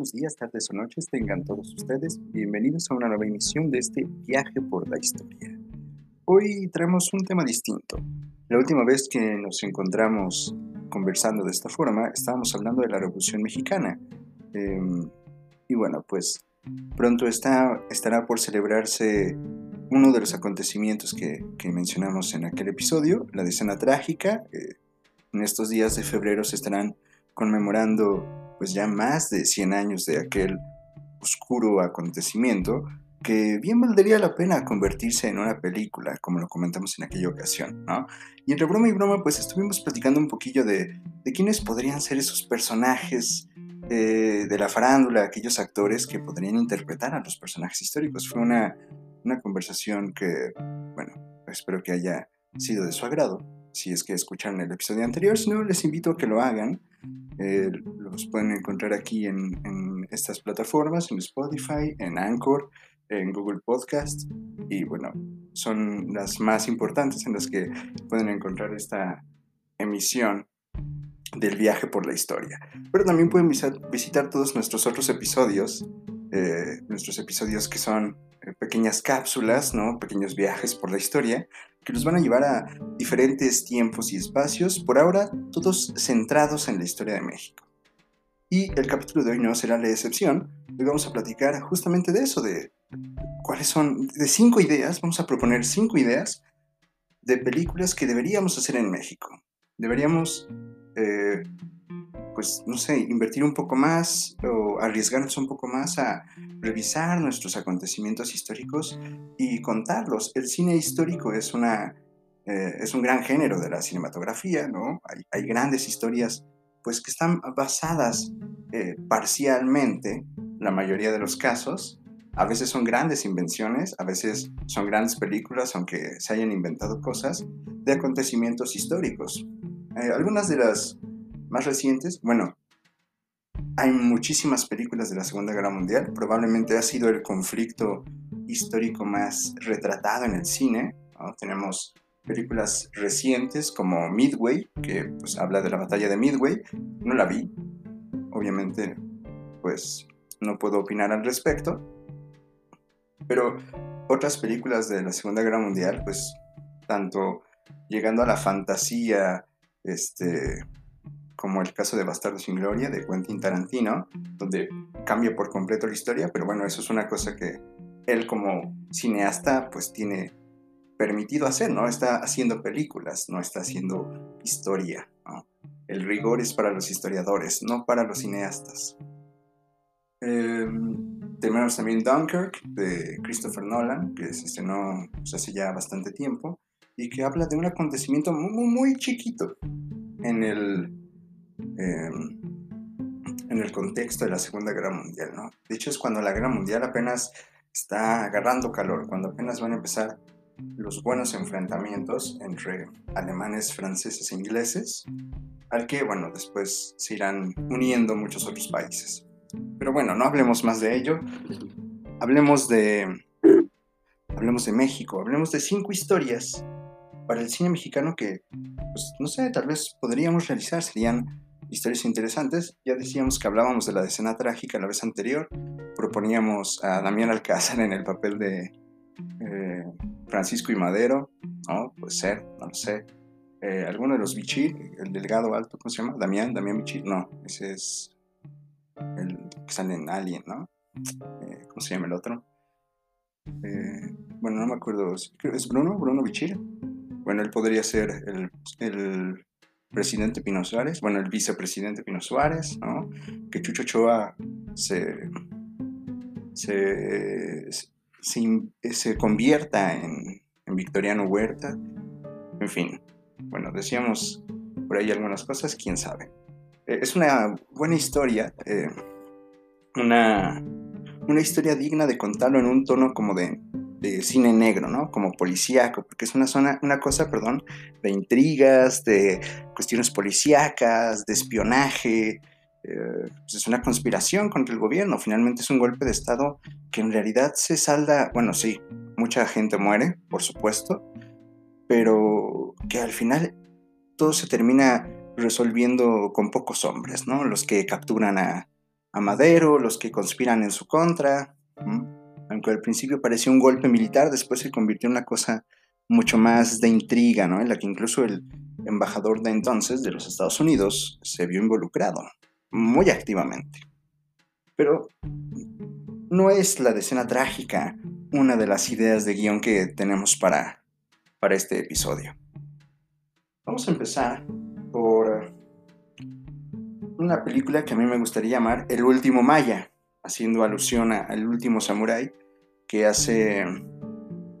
buenos días, tardes o noches tengan todos ustedes. Bienvenidos a una nueva emisión de este viaje por la historia. Hoy traemos un tema distinto. La última vez que nos encontramos conversando de esta forma, estábamos hablando de la Revolución Mexicana. Em, y bueno, pues pronto está, estará por celebrarse uno de los acontecimientos que, mencionamos en aquel episodio, la decena trágica. Eh, en estos días de febrero se estarán conmemorando pues ya más de 100 años de aquel oscuro acontecimiento que bien valdría la pena convertirse en una película, como lo comentamos en aquella ocasión, ¿no? Y entre broma y broma, pues estuvimos platicando un poquillo de, de quiénes podrían ser esos personajes eh, de la farándula, aquellos actores que podrían interpretar a los personajes históricos. Fue una, una conversación que, bueno, espero que haya sido de su agrado. Si es que escucharon el episodio anterior, si no, les invito a que lo hagan. Eh, los pueden encontrar aquí en, estas plataformas, en Spotify, en Anchor, en Google Podcast. Y bueno, son las más importantes en las que pueden encontrar esta emisión del viaje por la historia. Pero también pueden visitar todos nuestros otros episodios, eh, nuestros episodios que son eh, pequeñas cápsulas, ¿no? pequeños viajes por la historia, que nos van a llevar a diferentes tiempos y espacios, por ahora todos centrados en la historia de México. Y el capítulo de hoy no será la excepción, hoy vamos a platicar justamente de eso, de cuáles son, de cinco ideas, vamos a proponer cinco ideas de películas que deberíamos hacer en México. Deberíamos eh, pues, no sé, invertir un poco más o arriesgarnos un poco más a revisar nuestros acontecimientos históricos y contarlos. El cine histórico es, una, eh, es un gran género de la cinematografía, ¿no? Hay, grandes historias, pues, que están basadas eh, parcialmente, la mayoría de los casos. A veces son grandes invenciones, a veces son grandes películas, aunque se hayan inventado cosas, de acontecimientos históricos. Eh, algunas de las más recientes, bueno, hay muchísimas películas de la Segunda Guerra Mundial, probablemente ha sido el conflicto histórico más retratado en el cine. Tenemos películas recientes como Midway, que pues habla de la batalla de Midway, no la vi, obviamente pues no puedo opinar al respecto, pero otras películas de la Segunda Guerra Mundial, pues tanto llegando a la fantasía, este, como el caso de Bastardo sin Gloria de Quentin Tarantino, donde cambia por completo la historia, pero bueno, eso es una cosa que él como cineasta pues tiene permitido hacer, ¿no? Está haciendo películas, no está haciendo historia, El rigor es para los historiadores, no para los cineastas. Em, tenemos también Dunkirk de Christopher Nolan, que se estrenó pues, hace ya bastante tiempo y que habla de un acontecimiento muy, muy chiquito en el, em, en el contexto de la Segunda Guerra Mundial. ¿no? De hecho, es cuando la Guerra Mundial apenas está agarrando calor, cuando apenas van a empezar los buenos enfrentamientos entre alemanes, franceses e ingleses, al que, bueno, después se irán uniendo muchos otros países. Pero bueno, no hablemos más de ello. Hablemos de, hablemos de México, hablemos de cinco historias para el cine mexicano que, pues, no sé, tal vez podríamos realizar, serían historias interesantes. Ya decíamos que hablábamos de la decena trágica la vez anterior, proponíamos a Damián Alcázar en el papel de eh, Francisco y Madero, ¿no? Puede ser, no lo sé. Eh, alguno de los Bichir, el delgado alto, ¿cómo se llama? Damián, Damián Bichir, no, ese es el que sale en Alien, ¿no? Eh, ¿Cómo se llama el otro? bueno, no me acuerdo, ¿es Bruno? ¿Bruno Bichir? Bueno, él podría ser el, presidente Pino Suárez, bueno, el vicepresidente Pino Suárez, ¿no? Que Chucho Choa se, se, convierta en, Victoriano Huerta, en fin. Bueno, decíamos por ahí algunas cosas, quién sabe. Eh, es una buena historia, eh, una, una historia digna de contarlo en un tono como de de cine negro, ¿no? Como policíaco, porque es una zona, una cosa, perdón, de intrigas, de cuestiones policíacas, de espionaje. Eh, pues es una conspiración contra el gobierno. Finalmente es un golpe de Estado que en realidad se salda, bueno, sí, mucha gente muere, por supuesto, pero que al final todo se termina resolviendo con pocos hombres, ¿no? Los que capturan a, a Madero, los que conspiran en su contra. Aunque al principio parecía un golpe militar, después se convirtió en una cosa mucho más de intriga, ¿no? En la que incluso el embajador de entonces de los Estados Unidos se vio involucrado muy activamente. Pero no es la decena trágica una de las ideas de guion que tenemos para, para este episodio. Vamos a empezar por una película que a mí me gustaría llamar El último Maya, haciendo alusión al último samurái que hace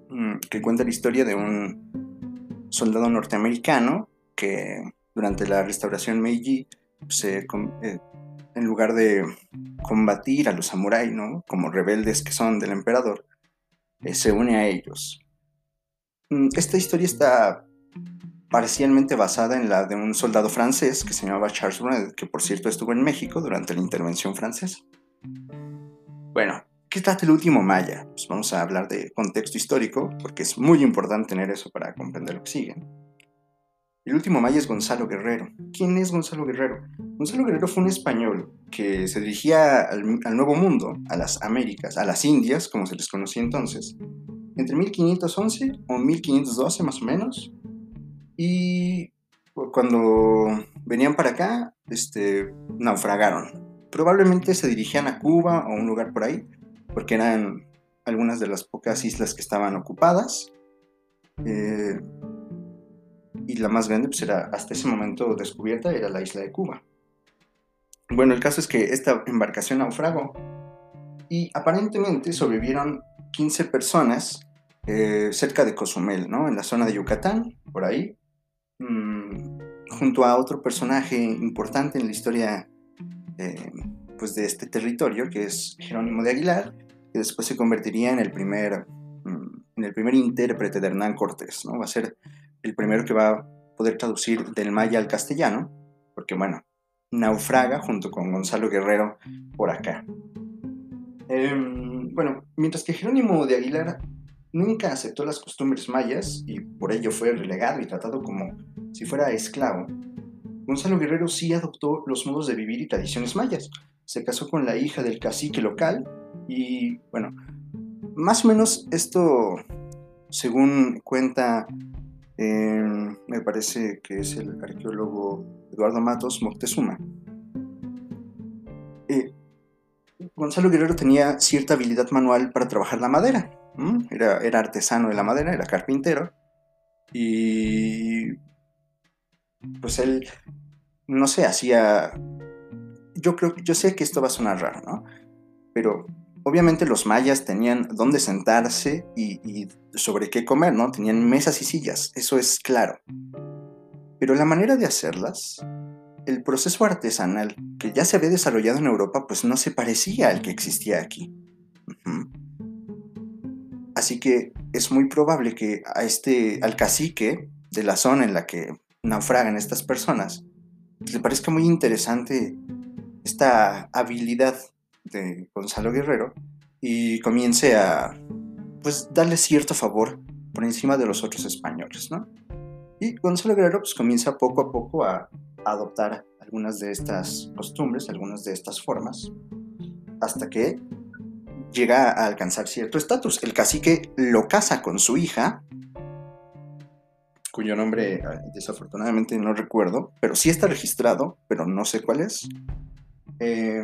mm, que cuenta la historia de un soldado norteamericano que durante la restauración Meiji se, eh, en lugar de combatir a los samuráis, ¿no? como rebeldes que son del emperador, eh, se une a ellos. Mm, esta historia está parcialmente basada en la de un soldado francés que se llamaba Charles Brunet, que por cierto estuvo en México durante la intervención francesa. Bueno, ¿qué trata el último Maya? Pues vamos a hablar de contexto histórico, porque es muy importante tener eso para comprender lo que sigue. El último Maya es Gonzalo Guerrero. ¿Quién es Gonzalo Guerrero? Gonzalo Guerrero fue un español que se dirigía al, Nuevo Mundo, a las Américas, a las Indias, como se les conocía entonces, entre 1511 o 1512 más o menos. Y cuando venían para acá, este, naufragaron. Probablemente se dirigían a Cuba o un lugar por ahí, porque eran algunas de las pocas islas que estaban ocupadas. Eh, y la más grande, pues era hasta ese momento descubierta, era la isla de Cuba. Bueno, el caso es que esta embarcación naufragó y aparentemente sobrevivieron 15 personas eh, cerca de Cozumel, ¿no? En la zona de Yucatán, por ahí, mm, junto a otro personaje importante en la historia pues de este territorio, que es Jerónimo de Aguilar, que después se convertiría en el primer, mm, en el primer intérprete de Hernán Cortés, ¿no? Va a ser el primero que va a poder traducir del maya al castellano, porque bueno, naufraga junto con Gonzalo Guerrero por acá. Em, bueno, mientras que Jerónimo de Aguilar nunca aceptó las costumbres mayas y por ello fue relegado y tratado como si fuera esclavo, Gonzalo Guerrero sí adoptó los modos de vivir y tradiciones mayas. Se casó con la hija del cacique local y bueno, más o menos esto, según cuenta me parece que es el arqueólogo Eduardo Matos Moctezuma. Eh, Gonzalo Guerrero tenía cierta habilidad manual para trabajar la madera. Era, era, artesano de la madera, era carpintero. Y pues él, no sé, hacía... Yo creo, yo sé que esto va a sonar raro, ¿no? Pero Obviamente los mayas tenían dónde sentarse y, sobre qué comer, ¿no? Tenían mesas y sillas, eso es claro. Pero la manera de hacerlas, el proceso artesanal que ya se había desarrollado en Europa, pues no se parecía al que existía aquí. Así que es muy probable que a este, al cacique de la zona en la que naufragan estas personas, le parezca muy interesante esta habilidad de Gonzalo Guerrero y comience a pues darle cierto favor por encima de los otros españoles, ¿no? Y Gonzalo Guerrero pues comienza poco a poco a, adoptar algunas de estas costumbres, algunas de estas formas, hasta que llega a alcanzar cierto estatus. El cacique lo casa con su hija, cuyo nombre ah, desafortunadamente no recuerdo, pero sí está registrado, pero no sé cuál es. Eh,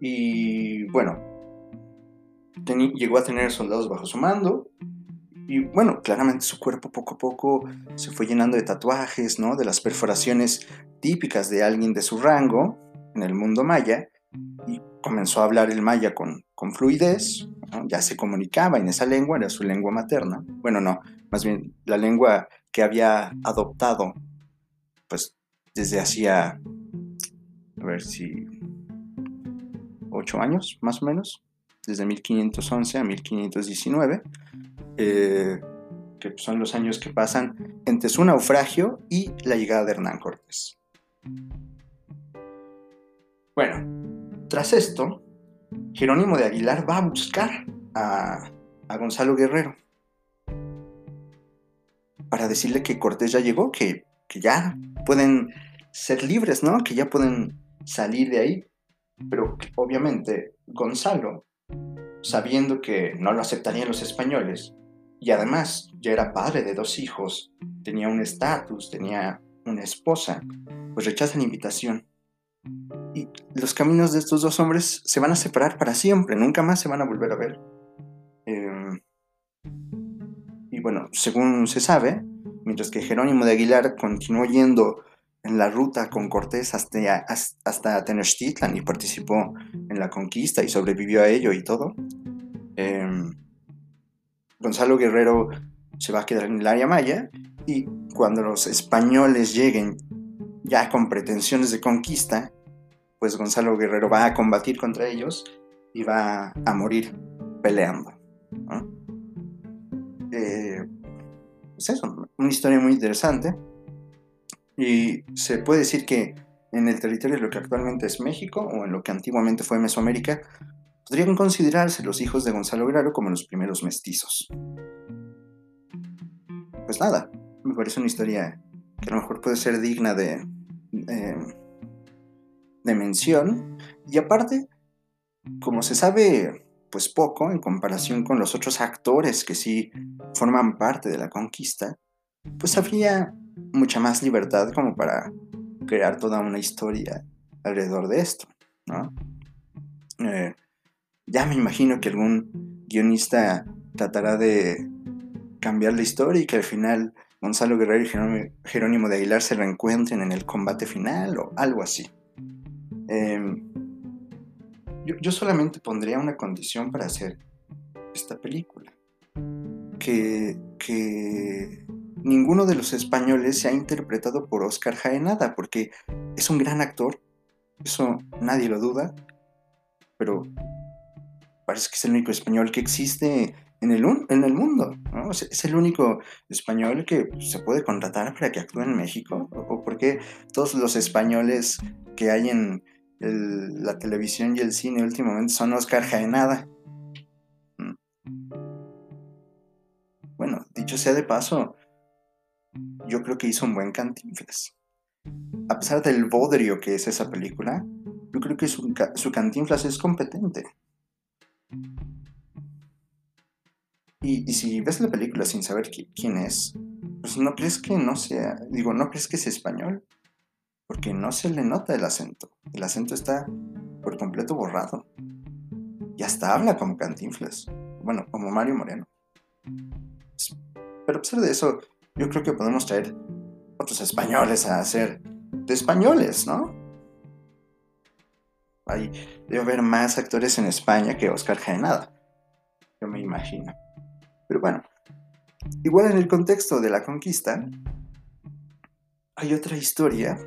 y bueno, llegó a tener soldados bajo su mando. Y bueno, claramente su cuerpo poco a poco se fue llenando de tatuajes, ¿no? De las perforaciones típicas de alguien de su rango en el mundo maya. Y comenzó a hablar el maya con, con fluidez, ya se comunicaba en esa lengua, era su lengua materna. Bueno, no, más bien la lengua que había adoptado, pues desde hacía, a ver si ocho años, más o menos, desde 1511 a 1519, eh, que son los años que pasan entre su naufragio y la llegada de Hernán Cortés. Bueno, tras esto, Jerónimo de Aguilar va a buscar a, Gonzalo Guerrero para decirle que Cortés ya llegó, que, que ya pueden ser libres, ¿no? Que ya pueden salir de ahí, pero obviamente Gonzalo, sabiendo que no lo aceptarían los españoles, y además ya era padre de dos hijos, tenía un estatus, tenía una esposa, pues rechaza la invitación. Y los caminos de estos dos hombres se van a separar para siempre, nunca más se van a volver a ver. Em, y bueno, según se sabe, mientras que Jerónimo de Aguilar continuó yendo en la ruta con Cortés hasta, hasta Tenochtitlan y participó en la conquista y sobrevivió a ello y todo, em, Gonzalo Guerrero se va a quedar en el área maya y cuando los españoles lleguen ya con pretensiones de conquista, pues Gonzalo Guerrero va a combatir contra ellos y va a morir peleando. Eh, pues eso, una historia muy interesante. Y se puede decir que en el territorio de lo que actualmente es México o en lo que antiguamente fue Mesoamérica, podrían considerarse los hijos de Gonzalo Guerrero como los primeros mestizos. Pues nada, me parece una historia que a lo mejor puede ser digna de, de. Y aparte, como se sabe pues poco en comparación con los otros actores que sí forman parte de la conquista, pues habría mucha más libertad como para crear toda una historia alrededor de esto. Eh, ya me imagino que algún guionista tratará de cambiar la historia y que al final Gonzalo Guerrero y Jerónimo de Aguilar se reencuentren en el combate final o algo así. Em, yo, solamente pondría una condición para hacer esta película. Que, que ninguno de los españoles se ha interpretado por Oscar Jaenada, porque es un gran actor, eso nadie lo duda, pero parece que es el único español que existe en el, en el mundo. Es el único español que se puede contratar para que actúe en México. ¿O por qué todos los españoles que hay en la televisión y el cine últimamente son Oscar Jaenada? Mm. Bueno, dicho sea de paso, yo creo que hizo un buen Cantinflas. A pesar del bodrio que es esa película, yo creo que su, su Cantinflas es competente. Y, si ves la película sin saber quién es, pues no crees que no sea, digo, no crees que es español, porque no se le nota el acento. El acento está por completo borrado. Y hasta habla como Cantinflas, bueno, como Mario Moreno. Pero a pesar de eso, yo creo que podemos traer otros españoles a hacer de españoles, ¿no? Hay, debe haber más actores en España que Oscar Jaenada, yo me imagino. Pero bueno, igual en el contexto de la conquista, hay otra historia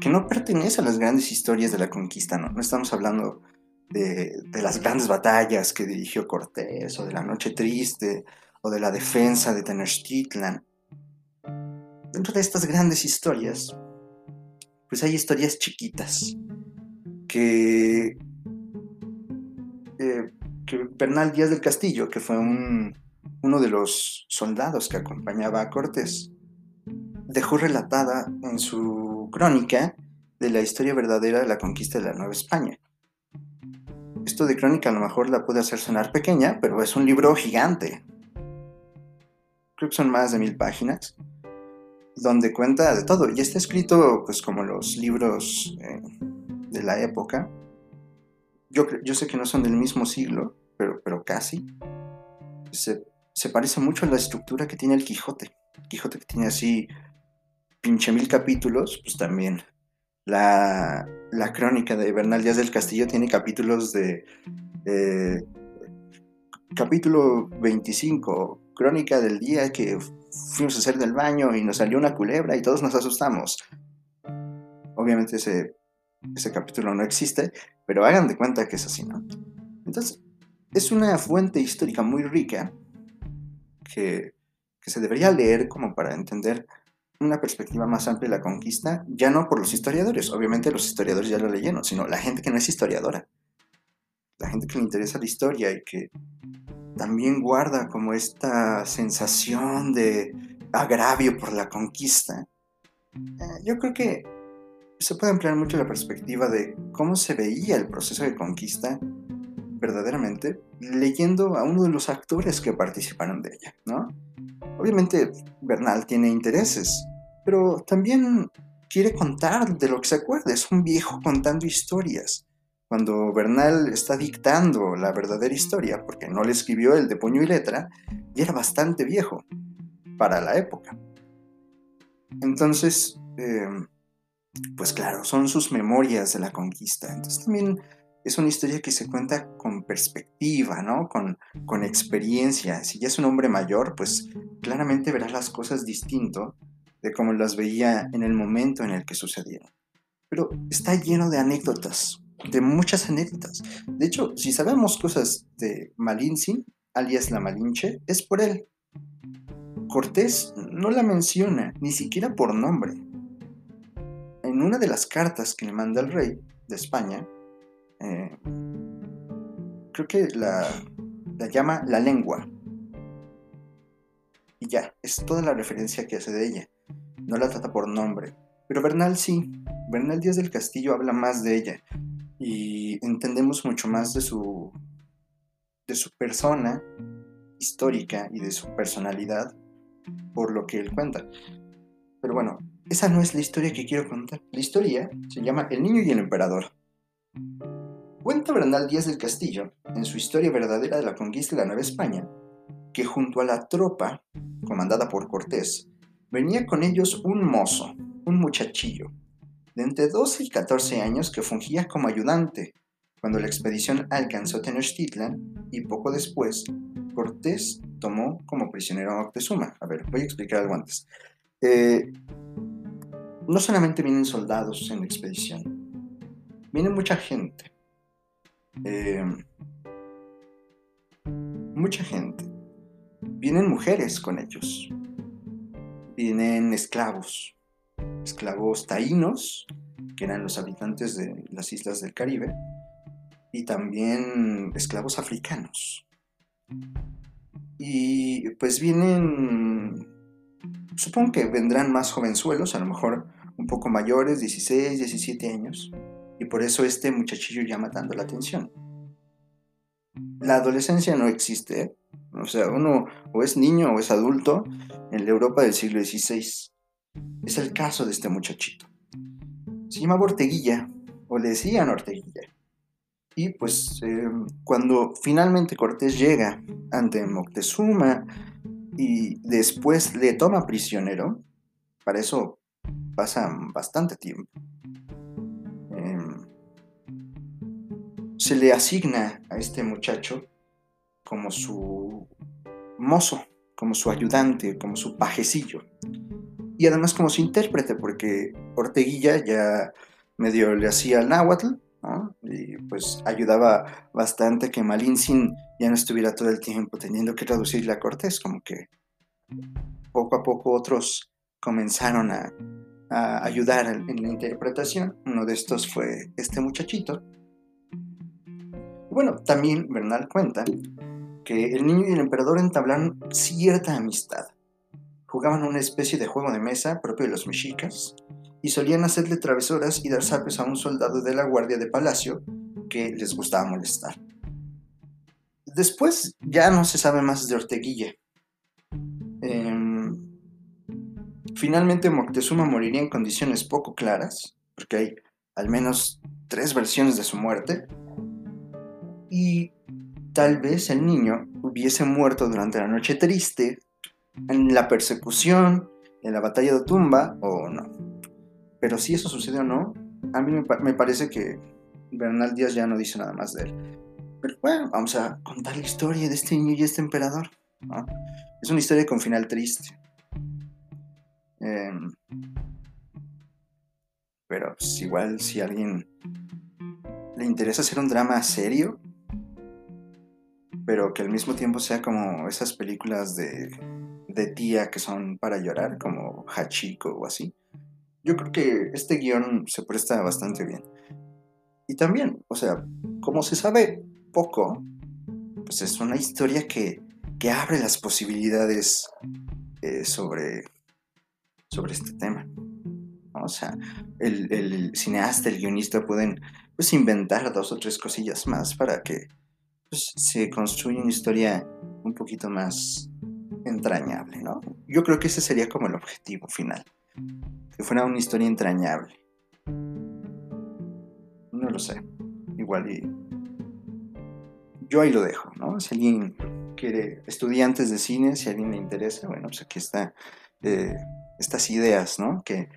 que no pertenece a las grandes historias de la conquista, no, no estamos hablando de, las grandes batallas que dirigió Cortés, o de la Noche Triste, o de la defensa de Tenochtitlan. Dentro de estas grandes historias, pues hay historias chiquitas que eh, que Bernal Díaz del Castillo, que fue uno de los soldados que acompañaba a Cortés, dejó relatada en su crónica de la historia verdadera de la conquista de la Nueva España. Esto de crónica a lo mejor la puede hacer sonar pequeña, pero es un libro gigante. Creo que son más de mil páginas, donde cuenta de todo. Y está escrito pues como los libros eh, de la época, yo, sé que no son del mismo siglo, pero, pero casi. Se, parece mucho a la estructura que tiene el Quijote. El Quijote que tiene así pinche mil capítulos, pues también. La, crónica de Bernal Díaz del Castillo tiene capítulos de... capítulo 25, crónica del día que fuimos a hacer del baño y nos salió una culebra y todos nos asustamos. Obviamente ese ese capítulo no existe, pero hagan de cuenta que es así, ¿no? Entonces, es una fuente histórica muy rica que, se debería leer como para entender una perspectiva más amplia de la conquista, ya no por los historiadores, obviamente los historiadores ya lo leyeron, sino la gente que no es historiadora, la gente que le interesa la historia y que también guarda como esta sensación de agravio por la conquista. Eh, yo creo que se puede ampliar mucho la perspectiva de cómo se veía el proceso de conquista verdaderamente leyendo a uno de los actores que participaron de ella, ¿no? Obviamente Bernal tiene intereses, pero también quiere contar de lo que se acuerda, es un viejo contando historias. Cuando Bernal está dictando la verdadera historia, porque no le escribió el de puño y letra, y era bastante viejo para la época. Entonces, eh, pues claro, son sus memorias de la conquista. Entonces también es una historia que se cuenta con perspectiva, ¿no? Con, con experiencia. Si ya es un hombre mayor, pues claramente verás las cosas distinto de como las veía en el momento en el que sucedieron. Pero está lleno de anécdotas, de muchas anécdotas. De hecho, si sabemos cosas de Malintzin, alias la Malinche, es por él. Cortés no la menciona, ni siquiera por nombre. En una de las cartas que le manda el rey de España, eh, creo que la, la llama la lengua. Y ya, es toda la referencia que hace de ella. No la trata por nombre. Pero Bernal sí. Bernal Díaz del Castillo habla más de ella. Y entendemos mucho más de su, de su persona histórica y de su personalidad por lo que él cuenta. Pero bueno, esa no es la historia que quiero contar. La historia se llama El niño y el emperador. Cuenta Bernal Díaz del Castillo, en su historia verdadera de la conquista de la Nueva España, que junto a la tropa, comandada por Cortés, venía con ellos un mozo, un muchachillo, de entre 12 y 14 años que fungía como ayudante cuando la expedición alcanzó Tenochtitlan y poco después Cortés tomó como prisionero a Moctezuma. A ver, voy a explicar algo antes. Eh, no solamente vienen soldados en la expedición, viene mucha gente. Em, mucha gente. Vienen mujeres con ellos. Vienen esclavos. Esclavos taínos, que eran los habitantes de las islas del Caribe. Y también esclavos africanos. Y pues vienen, supongo que vendrán más jovenzuelos, a lo mejor un poco mayores, 16, 17 años y por eso este muchachillo llama tanto la atención. La adolescencia no existe, o sea, uno o es niño o es adulto en la Europa del siglo XVI. Es el caso de este muchachito. Se llama Orteguilla, o le decían Orteguilla. Y pues eh, cuando finalmente Cortés llega ante Moctezuma y después le toma prisionero, para eso pasa bastante tiempo. Se le asigna a este muchacho como su mozo, como su ayudante, como su pajecillo. Y además como su intérprete, porque Orteguilla ya medio le hacía el náhuatl, y pues ayudaba bastante que Malintzin ya no estuviera todo el tiempo teniendo que traducirle a Cortés, como que poco a poco otros comenzaron a, a ayudar en la interpretación. Uno de estos fue este muchachito, bueno, también Bernal cuenta que el niño y el emperador entablaron cierta amistad. Jugaban una especie de juego de mesa propio de los mexicas y solían hacerle travesuras y dar zapes a un soldado de la guardia de palacio que les gustaba molestar. Después ya no se sabe más de Orteguilla. Em, finalmente Moctezuma moriría en condiciones poco claras, porque hay al menos tres versiones de su muerte, y tal vez el niño hubiese muerto durante la noche triste, en la persecución, en la batalla de tumba o no. Pero si eso sucede o no, a mí me, parece que Bernal Díaz ya no dice nada más de él. Pero bueno, vamos a contar la historia de este niño y este emperador. Es una historia con final triste. Em, pero pues, igual si a alguien le interesa hacer un drama serio, pero que al mismo tiempo sea como esas películas de, de tía que son para llorar, como Hachiko o así. Yo creo que este guion se presta bastante bien. Y también, o sea, como se sabe poco, pues es una historia que, que abre las posibilidades eh, sobre, sobre este tema. O sea, el, cineasta, el guionista pueden pues, inventar dos o tres cosillas más para que pues, se construya una historia un poquito más entrañable, ¿no? Yo creo que ese sería como el objetivo final, que fuera una historia entrañable. No lo sé, igual y... Yo ahí lo dejo, ¿no? Si alguien quiere, estudiantes de cine, si alguien le interesa, bueno, pues aquí está eh, estas ideas, ¿no? Que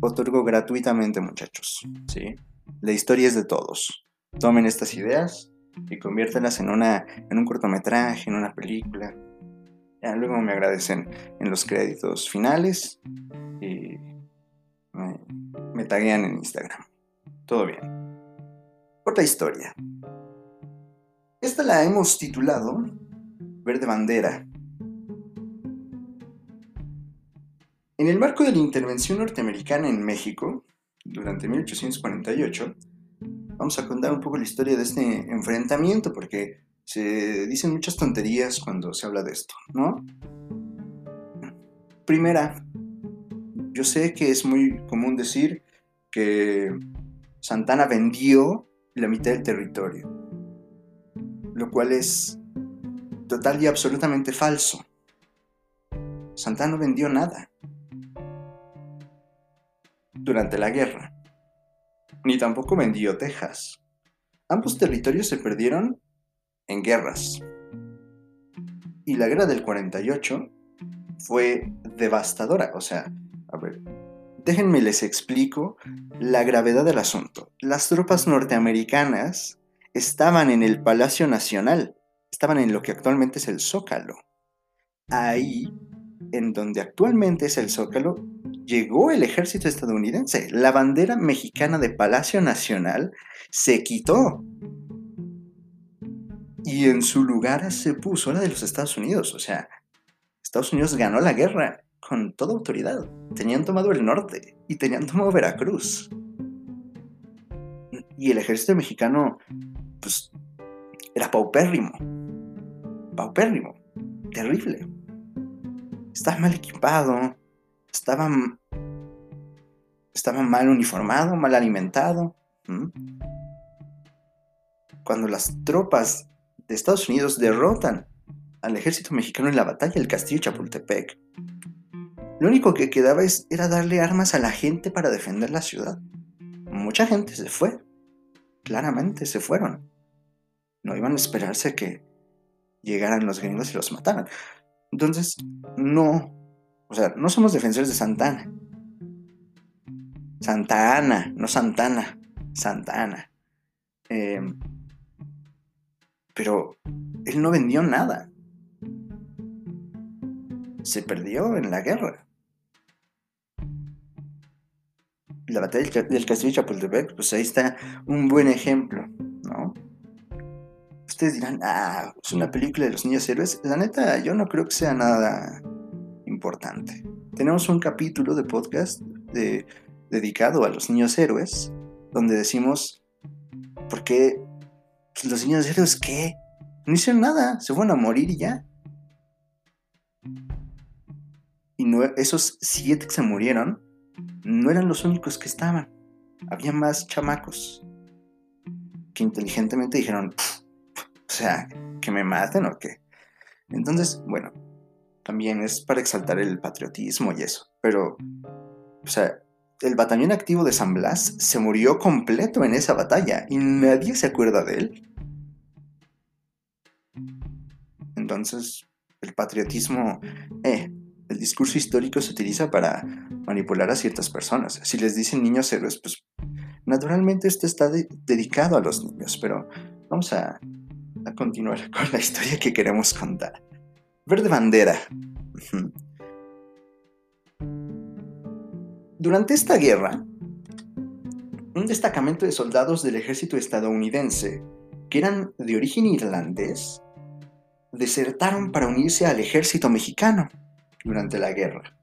otorgo gratuitamente, muchachos, ¿sí? La historia es de todos. Tomen estas ideas y conviértelas en, una, en un cortometraje, en una película. Ya, luego me agradecen en los créditos finales y me, me taguean en Instagram. Todo bien. Otra historia. Esta la hemos titulado Verde Bandera En el marco de la intervención norteamericana en México, durante 1848, vamos a contar un poco la historia de este enfrentamiento, porque se dicen muchas tonterías cuando se habla de esto, ¿no? Primera, yo sé que es muy común decir que Santana vendió la mitad del territorio, lo cual es total y absolutamente falso. Santana no vendió nada durante la guerra, ni tampoco vendió Texas. Ambos territorios se perdieron en guerras. Y la guerra del 48 fue devastadora. O sea, a ver, déjenme les explico la gravedad del asunto. Las tropas norteamericanas estaban en el Palacio Nacional, estaban en lo que actualmente es el Zócalo. Ahí, en donde actualmente es el Zócalo, llegó el ejército estadounidense. La bandera mexicana de Palacio Nacional se quitó. Y en su lugar se puso la de los Estados Unidos. O sea, Estados Unidos ganó la guerra con toda autoridad. Tenían tomado el norte y tenían tomado Veracruz. Y el ejército mexicano, pues, era paupérrimo. Paupérrimo. Terrible. Estaba mal equipado estaba, estaba mal uniformado, mal alimentado. Cuando las tropas de Estados Unidos derrotan al ejército mexicano en la batalla del castillo Chapultepec, lo único que quedaba era darle armas a la gente para defender la ciudad. Mucha gente se fue, claramente se fueron. No iban a esperarse que llegaran los gringos y los mataran. Entonces, no o sea, no somos defensores de Santana. Santa Ana, no Santana. Santa Ana. Em, pero él no vendió nada. Se perdió en la guerra. La batalla del castillo de Chapultepec, pues ahí está un buen ejemplo, ¿no? Ustedes dirán, ah, es una película de los niños héroes. La neta, yo no creo que sea nada importante. Tenemos un capítulo de podcast dedicado a los niños héroes, donde decimos, ¿por qué los niños héroes qué? No hicieron nada, se fueron a morir y ya. Y no, esos siete que se murieron no eran los únicos que estaban. Había más chamacos que inteligentemente dijeron, o sea, que me maten o qué. Entonces, bueno, también es para exaltar el patriotismo y eso. Pero, o sea, el batallón activo de San Blas se murió completo en esa batalla y nadie se acuerda de él. Entonces, el patriotismo, eh, el discurso histórico se utiliza para manipular a ciertas personas. Si les dicen niños héroes, pues naturalmente esto está dedicado a los niños, pero vamos a continuar con la historia que queremos contar. Verde bandera. Durante esta guerra, un destacamento de soldados del ejército estadounidense, que eran de origen irlandés, desertaron para unirse al ejército mexicano durante la guerra.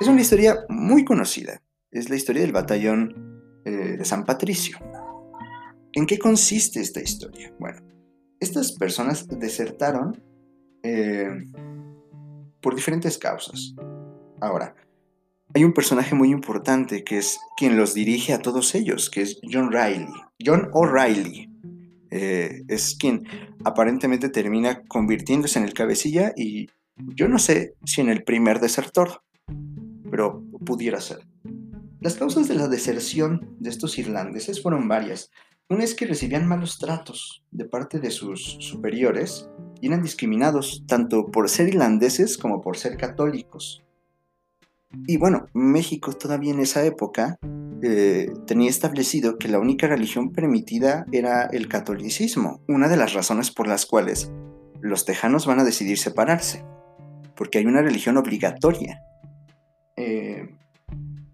Es una historia muy conocida. Es la historia del batallón eh, de San Patricio. ¿En qué consiste esta historia? Bueno, estas personas desertaron eh, por diferentes causas. Ahora, hay un personaje muy importante que es quien los dirige a todos ellos, que es John Riley. John O'Reilly. Eh, es quien aparentemente termina convirtiéndose en el cabecilla y yo no sé si en el primer desertor, pero pudiera ser. Las causas de la deserción de estos irlandeses fueron varias. Una es que recibían malos tratos de parte de sus superiores y eran discriminados tanto por ser irlandeses como por ser católicos. Y bueno, México todavía en esa época eh, tenía establecido que la única religión permitida era el catolicismo, una de las razones por las cuales los tejanos van a decidir separarse, porque hay una religión obligatoria. Eh,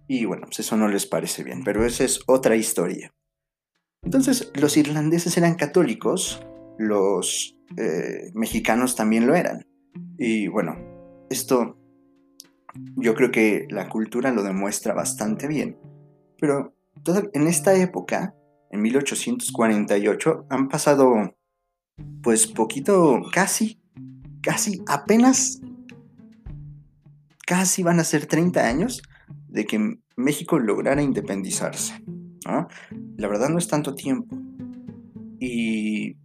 y bueno, pues eso no les parece bien, pero esa es otra historia. Entonces, los irlandeses eran católicos, los eh, mexicanos también lo eran. Y bueno, esto yo creo que la cultura lo demuestra bastante bien. Pero en esta época, en 1848, han pasado pues poquito, casi, casi, apenas, casi van a ser 30 años de que México lograra independizarse. La verdad no es tanto tiempo. Y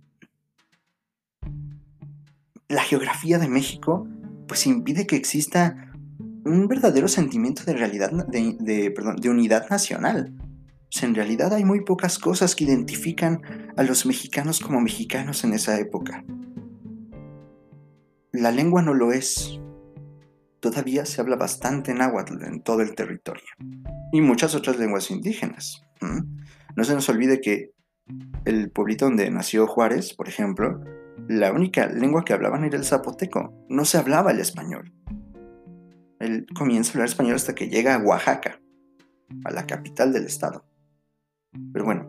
la geografía de México pues impide que exista un verdadero sentimiento de realidad, de, de unidad nacional. en realidad hay muy pocas cosas que identifican a los mexicanos como mexicanos en esa época. La lengua no lo es todavía se habla bastante náhuatl en todo el territorio y muchas otras lenguas indígenas. No se nos olvide que el pueblito donde nació Juárez, por ejemplo, la única lengua que hablaban era el zapoteco, no se hablaba el español. Él comienza a hablar español hasta que llega a Oaxaca, a la capital del estado. Pero bueno,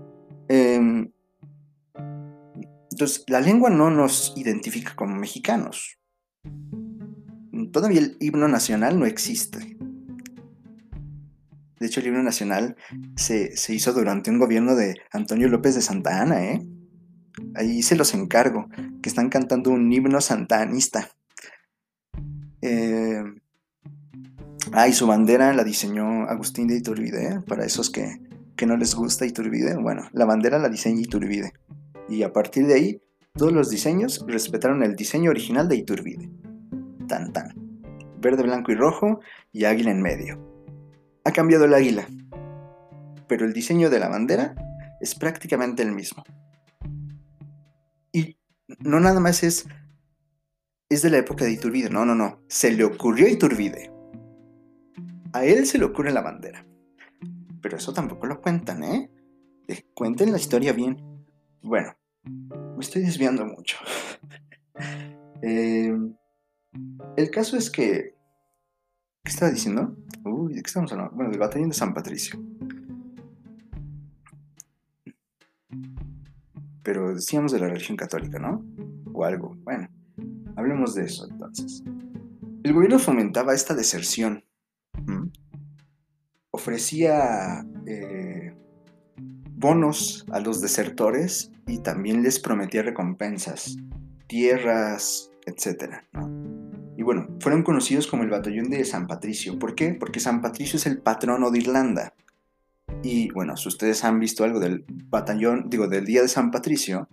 em, entonces la lengua no nos identifica como mexicanos todavía el himno nacional no existe. De hecho, el himno nacional se, hizo durante un gobierno de Antonio López de Santa Ana, ¿eh? Ahí se los encargo, que están cantando un himno santanista. Eh, ah, y su bandera la diseñó Agustín de Iturbide, ¿eh? para esos que, que no les gusta Iturbide. Bueno, la bandera la diseña Iturbide. Y a partir de ahí, todos los diseños respetaron el diseño original de Iturbide tan tan. Verde, blanco y rojo y águila en medio. Ha cambiado el águila, pero el diseño de la bandera es prácticamente el mismo. Y no nada más es es de la época de Iturbide, no, no, no, se le ocurrió a Iturbide. A él se le ocurre la bandera. Pero eso tampoco lo cuentan, ¿eh? Cuenten la historia bien. Bueno, me estoy desviando mucho. eh, el caso es que... ¿Qué estaba diciendo? Uy, ¿de qué estamos hablando? Bueno, del batallón de San Patricio. Pero decíamos de la religión católica, ¿no? O algo. Bueno, hablemos de eso entonces. El gobierno fomentaba esta deserción. Ofrecía eh, bonos a los desertores y también les prometía recompensas, tierras, etc. ¿no? Bueno, fueron conocidos como el batallón de San Patricio. ¿Por qué? Porque San Patricio es el patrono de Irlanda. Y bueno, si ustedes han visto algo del batallón, digo, del día de San Patricio,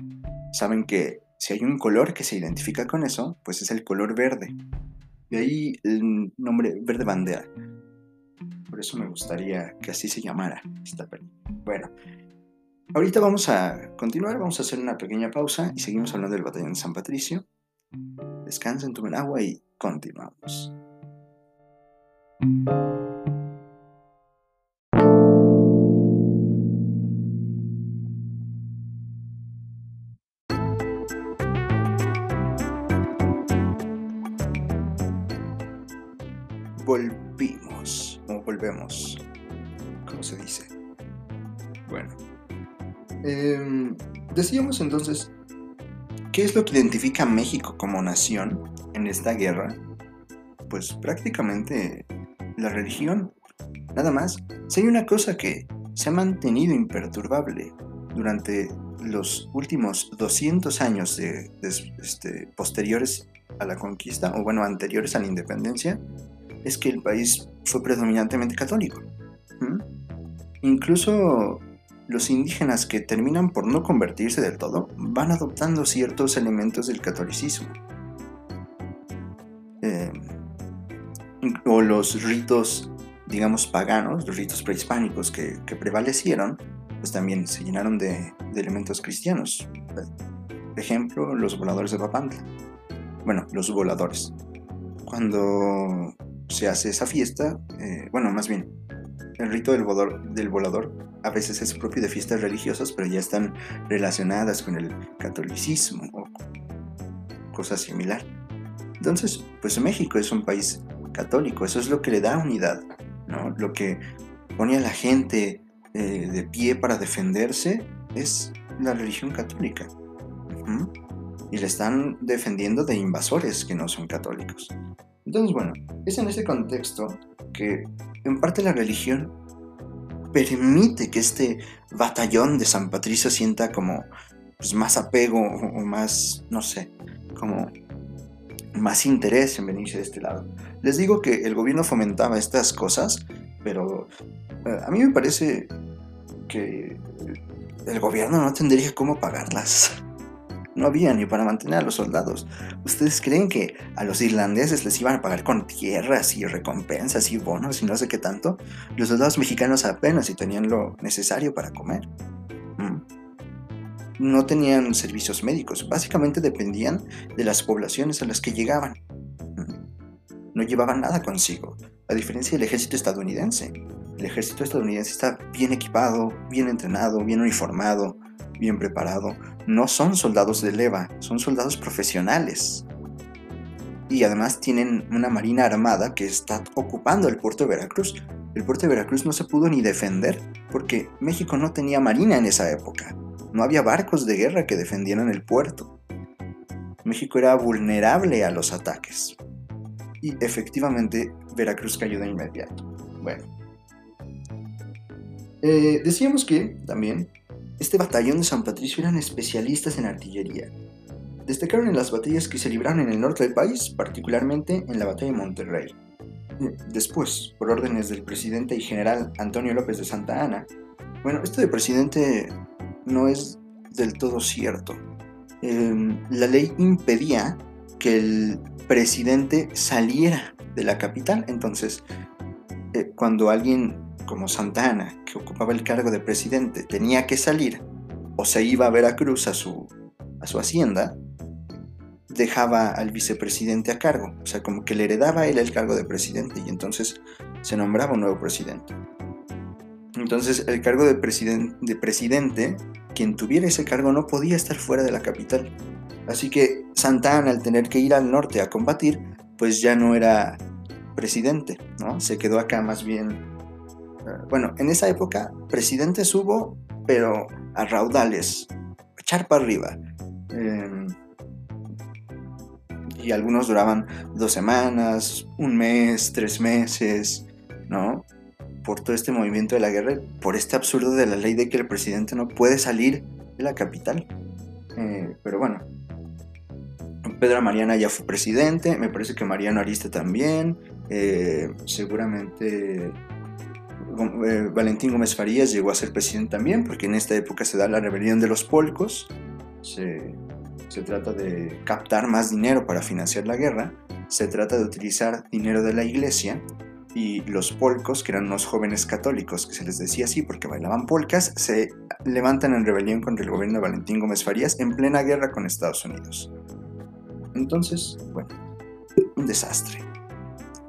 saben que si hay un color que se identifica con eso, pues es el color verde. De ahí el nombre verde bandera. Por eso me gustaría que así se llamara esta Bueno, ahorita vamos a continuar, vamos a hacer una pequeña pausa y seguimos hablando del batallón de San Patricio. Descansen, tomen agua y Continuamos. Volvimos, o volvemos, ¿cómo se dice? Bueno, em, decíamos entonces ¿Qué es lo que identifica a México como nación en esta guerra? Pues prácticamente la religión. Nada más. Si hay una cosa que se ha mantenido imperturbable durante los últimos 200 años este, posteriores a la conquista, o bueno, anteriores a la independencia, es que el país fue predominantemente católico. Incluso los indígenas que terminan por no convertirse del todo van adoptando ciertos elementos del catolicismo. Eh, o los ritos, digamos, paganos, los ritos prehispánicos que, prevalecieron, pues también se llenaron de, elementos cristianos. Por ejemplo, los voladores de Papantla. Bueno, los voladores. Cuando se hace esa fiesta, eh, bueno, más bien, el rito del volador, del volador a veces es propio de fiestas religiosas, pero ya están relacionadas con el catolicismo o cosas similar. Entonces, pues México es un país católico, eso es lo que le da unidad, ¿no? Lo que pone a la gente eh, de pie para defenderse es la religión católica. Y le están defendiendo de invasores que no son católicos. Entonces, bueno, es en ese contexto que en parte la religión permite que este batallón de San Patricio sienta como pues, más apego o más, no sé, como más interés en venirse de este lado. Les digo que el gobierno fomentaba estas cosas, pero eh, a mí me parece que el gobierno no tendría cómo pagarlas no había ni para mantener a los soldados. ¿Ustedes creen que a los irlandeses les iban a pagar con tierras y recompensas y bonos y no sé qué tanto? Los soldados mexicanos apenas si tenían lo necesario para comer. Mm. No tenían servicios médicos, básicamente dependían de las poblaciones a las que llegaban. Mm. No llevaban nada consigo, a diferencia del ejército estadounidense. El ejército estadounidense está bien equipado, bien entrenado, bien uniformado, bien preparado, no son soldados de leva, son soldados profesionales. Y además tienen una marina armada que está ocupando el puerto de Veracruz. El puerto de Veracruz no se pudo ni defender porque México no tenía marina en esa época. No había barcos de guerra que defendieran el puerto. México era vulnerable a los ataques. Y efectivamente Veracruz cayó de inmediato. Bueno. Eh, decíamos que también este batallón de San Patricio eran especialistas en artillería. Destacaron en las batallas que se libraron en el norte del país, particularmente en la batalla de Monterrey. Después, por órdenes del presidente y general Antonio López de Santa Ana, bueno, esto de presidente no es del todo cierto. Em, la ley impedía que el presidente saliera de la capital, entonces eh, cuando alguien como Santana, que ocupaba el cargo de presidente, tenía que salir o se iba a Veracruz a su, a su hacienda, dejaba al vicepresidente a cargo. O sea, como que le heredaba él el cargo de presidente y entonces se nombraba un nuevo presidente. Entonces, el cargo de, de presidente, quien tuviera ese cargo no podía estar fuera de la capital. Así que Santana, al tener que ir al norte a combatir, pues ya no era presidente, ¿no? Se quedó acá más bien bueno, en esa época presidentes hubo, pero a raudales, echar para arriba. Em, y algunos duraban dos semanas, un mes, tres meses, ¿no? Por todo este movimiento de la guerra, por este absurdo de la ley de que el presidente no puede salir de la capital. Eh, pero bueno, Pedro Mariana ya fue presidente, me parece que Mariano Arista también, eh, seguramente eh, Valentín Gómez Farías llegó a ser presidente también, porque en esta época se da la rebelión de los polcos, se, se trata de captar más dinero para financiar la guerra, se trata de utilizar dinero de la iglesia y los polcos, que eran unos jóvenes católicos, que se les decía así porque bailaban polcas, se levantan en rebelión contra el gobierno de Valentín Gómez Farías en plena guerra con Estados Unidos. Entonces, bueno, un desastre.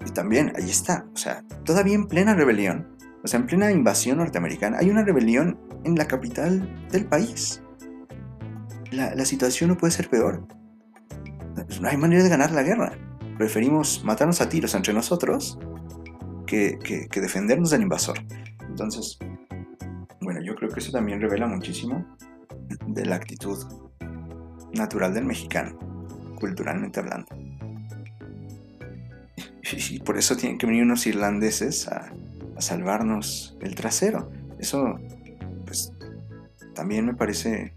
Y también, ahí está, o sea, todavía en plena rebelión, o sea, en plena invasión norteamericana, hay una rebelión en la capital del país. La, situación no puede ser peor. No hay manera de ganar la guerra. Preferimos matarnos a tiros entre nosotros que, que defendernos del invasor. Entonces, bueno, yo creo que eso también revela muchísimo de la actitud natural del mexicano, culturalmente hablando. Y por eso tienen que venir unos irlandeses a, a salvarnos el trasero. Eso, pues, también me parece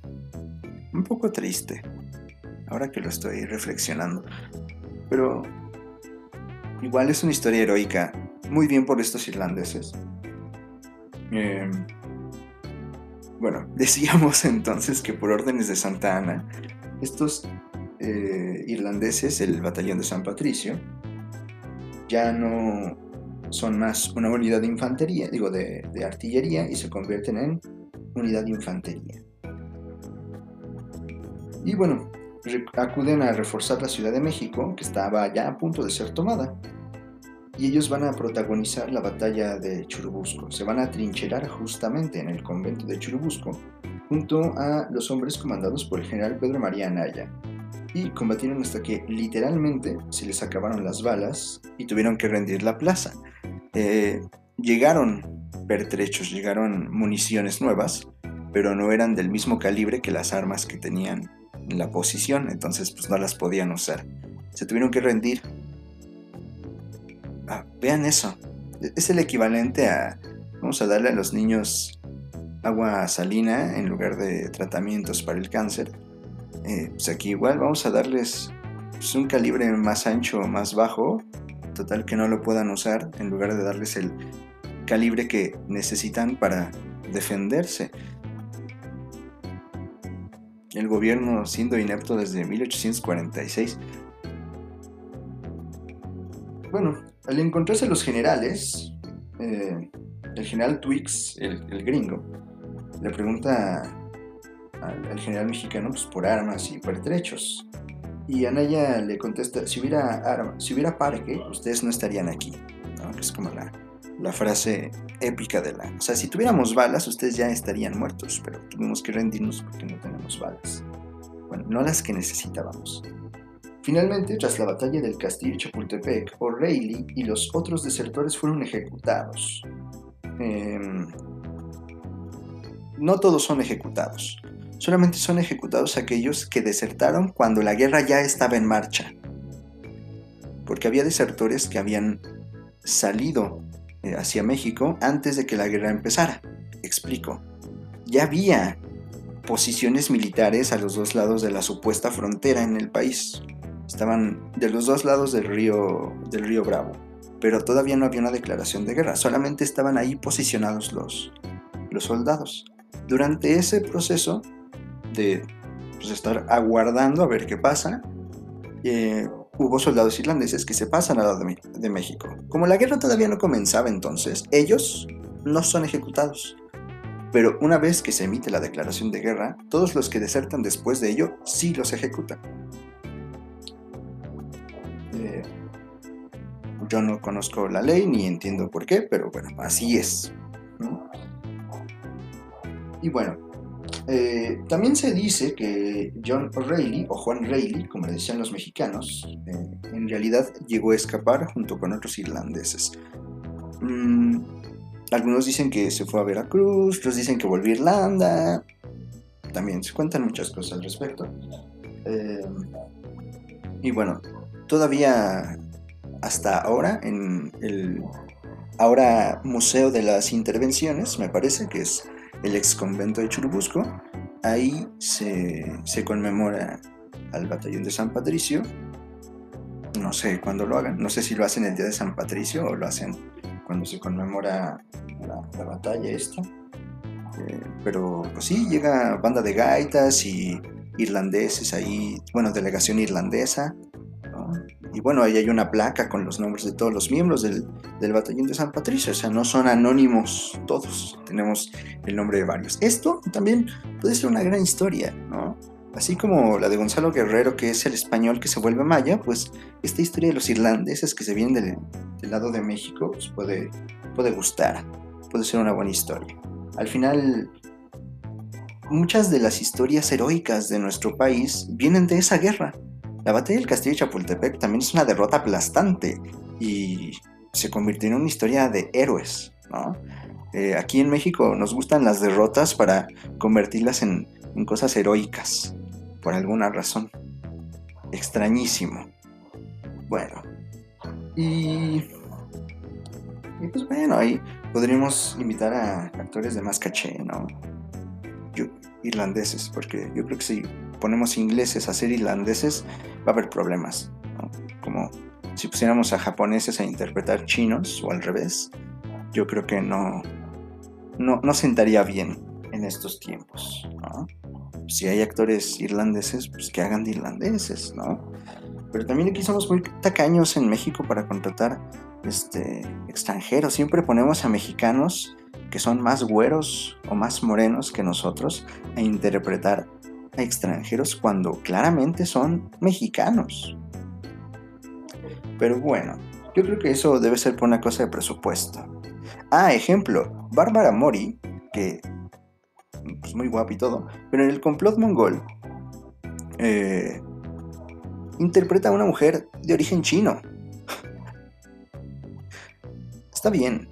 un poco triste, ahora que lo estoy reflexionando. Pero igual es una historia heroica muy bien por estos irlandeses. Em, bueno, decíamos entonces que por órdenes de Santa Ana, estos eh, irlandeses, el batallón de San Patricio, ya no son más una unidad de infantería, digo, de, artillería y se convierten en unidad de infantería. Y bueno, acuden a reforzar la Ciudad de México, que estaba ya a punto de ser tomada. Y ellos van a protagonizar la batalla de Churubusco. Se van a trincherar justamente en el convento de Churubusco, junto a los hombres comandados por el general Pedro María Anaya. Y combatieron hasta que literalmente se les acabaron las balas y tuvieron que rendir la plaza. Eh, llegaron pertrechos, llegaron municiones nuevas, pero no eran del mismo calibre que las armas que tenían en la posición, entonces pues no las podían usar. Se tuvieron que rendir. Ah, vean eso. Es el equivalente a, vamos a darle a los niños agua salina en lugar de tratamientos para el cáncer. Eh, pues aquí igual vamos a darles pues, un calibre más ancho, más bajo, total que no lo puedan usar, en lugar de darles el calibre que necesitan para defenderse el gobierno siendo inepto desde 1846. Bueno, al encontrarse los generales, eh, el general Twix, el, gringo, le pregunta al, general mexicano pues, por armas y pertrechos. Y Anaya le contesta, si hubiera, arma, si hubiera parque, ustedes no estarían aquí. Es como la, la frase épica de la... O sea, si tuviéramos balas, ustedes ya estarían muertos, pero tuvimos que rendirnos porque no tenemos balas. Bueno, no las que necesitábamos. Finalmente, tras la batalla del castillo Chapultepec, O'Reilly y los otros desertores fueron ejecutados. Em, no todos son ejecutados, solamente son ejecutados aquellos que desertaron cuando la guerra ya estaba en marcha. Porque había desertores que habían salido eh, hacia México antes de que la guerra empezara. Explico. Ya había posiciones militares a los dos lados de la supuesta frontera en el país. Estaban de los dos lados del río, del río Bravo, pero todavía no había una declaración de guerra, solamente estaban ahí posicionados los, los soldados. Durante ese proceso de pues, estar aguardando a ver qué pasa, eh, hubo soldados irlandeses que se pasan al lado de, México. Como la guerra todavía no comenzaba entonces, ellos no son ejecutados. Pero una vez que se emite la declaración de guerra, todos los que desertan después de ello sí los ejecutan. Eh, yo no conozco la ley ni entiendo por qué, pero bueno, así es. Y bueno, eh, también se dice que John Reilly, o Juan Reilly, como le decían los mexicanos, eh, en realidad llegó a escapar junto con otros irlandeses. Mm, algunos dicen que se fue a Veracruz, otros dicen que volvió a Irlanda. También se cuentan muchas cosas al respecto. Eh, y bueno, todavía hasta ahora en el ahora Museo de las Intervenciones, me parece que es el ex convento de Churubusco. Ahí se, conmemora al batallón de San Patricio. No sé cuándo lo hagan, no sé si lo hacen el día de San Patricio o lo hacen cuando se conmemora la, batalla esta. Eh, pero pues sí, llega banda de gaitas y irlandeses ahí, bueno, delegación irlandesa y bueno, ahí hay una placa con los nombres de todos los miembros del, batallón de San Patricio, o sea, no son anónimos todos, tenemos el nombre de varios. Esto también puede ser una gran historia, ¿no? Así como la de Gonzalo Guerrero, que es el español que se vuelve maya, pues esta historia de los irlandeses que se vienen del, lado de México, pues puede, puede gustar, puede ser una buena historia. Al final, muchas de las historias heroicas de nuestro país vienen de esa guerra, la batalla del castillo de Chapultepec también es una derrota aplastante y se convirtió en una historia de héroes, eh, aquí en México nos gustan las derrotas para convertirlas en, cosas heroicas, por alguna razón. Extrañísimo. Bueno. Y, y pues bueno, ahí podríamos invitar a actores de más caché, ¿no? irlandeses, porque yo creo que si ponemos ingleses a ser irlandeses, va a haber problemas, como si pusiéramos a japoneses a interpretar chinos o al revés, yo creo que no, no, no sentaría bien en estos tiempos. Si hay actores irlandeses, pues que hagan de irlandeses, ¿no? Pero también aquí somos muy tacaños en México para contratar este, extranjeros. Siempre ponemos a mexicanos que son más güeros o más morenos que nosotros a interpretar a extranjeros cuando claramente son mexicanos. Pero bueno, yo creo que eso debe ser por una cosa de presupuesto. Ah, ejemplo, Bárbara Mori, que pues muy guapa y todo, pero en el complot mongol eh, interpreta a una mujer de origen chino. Está bien,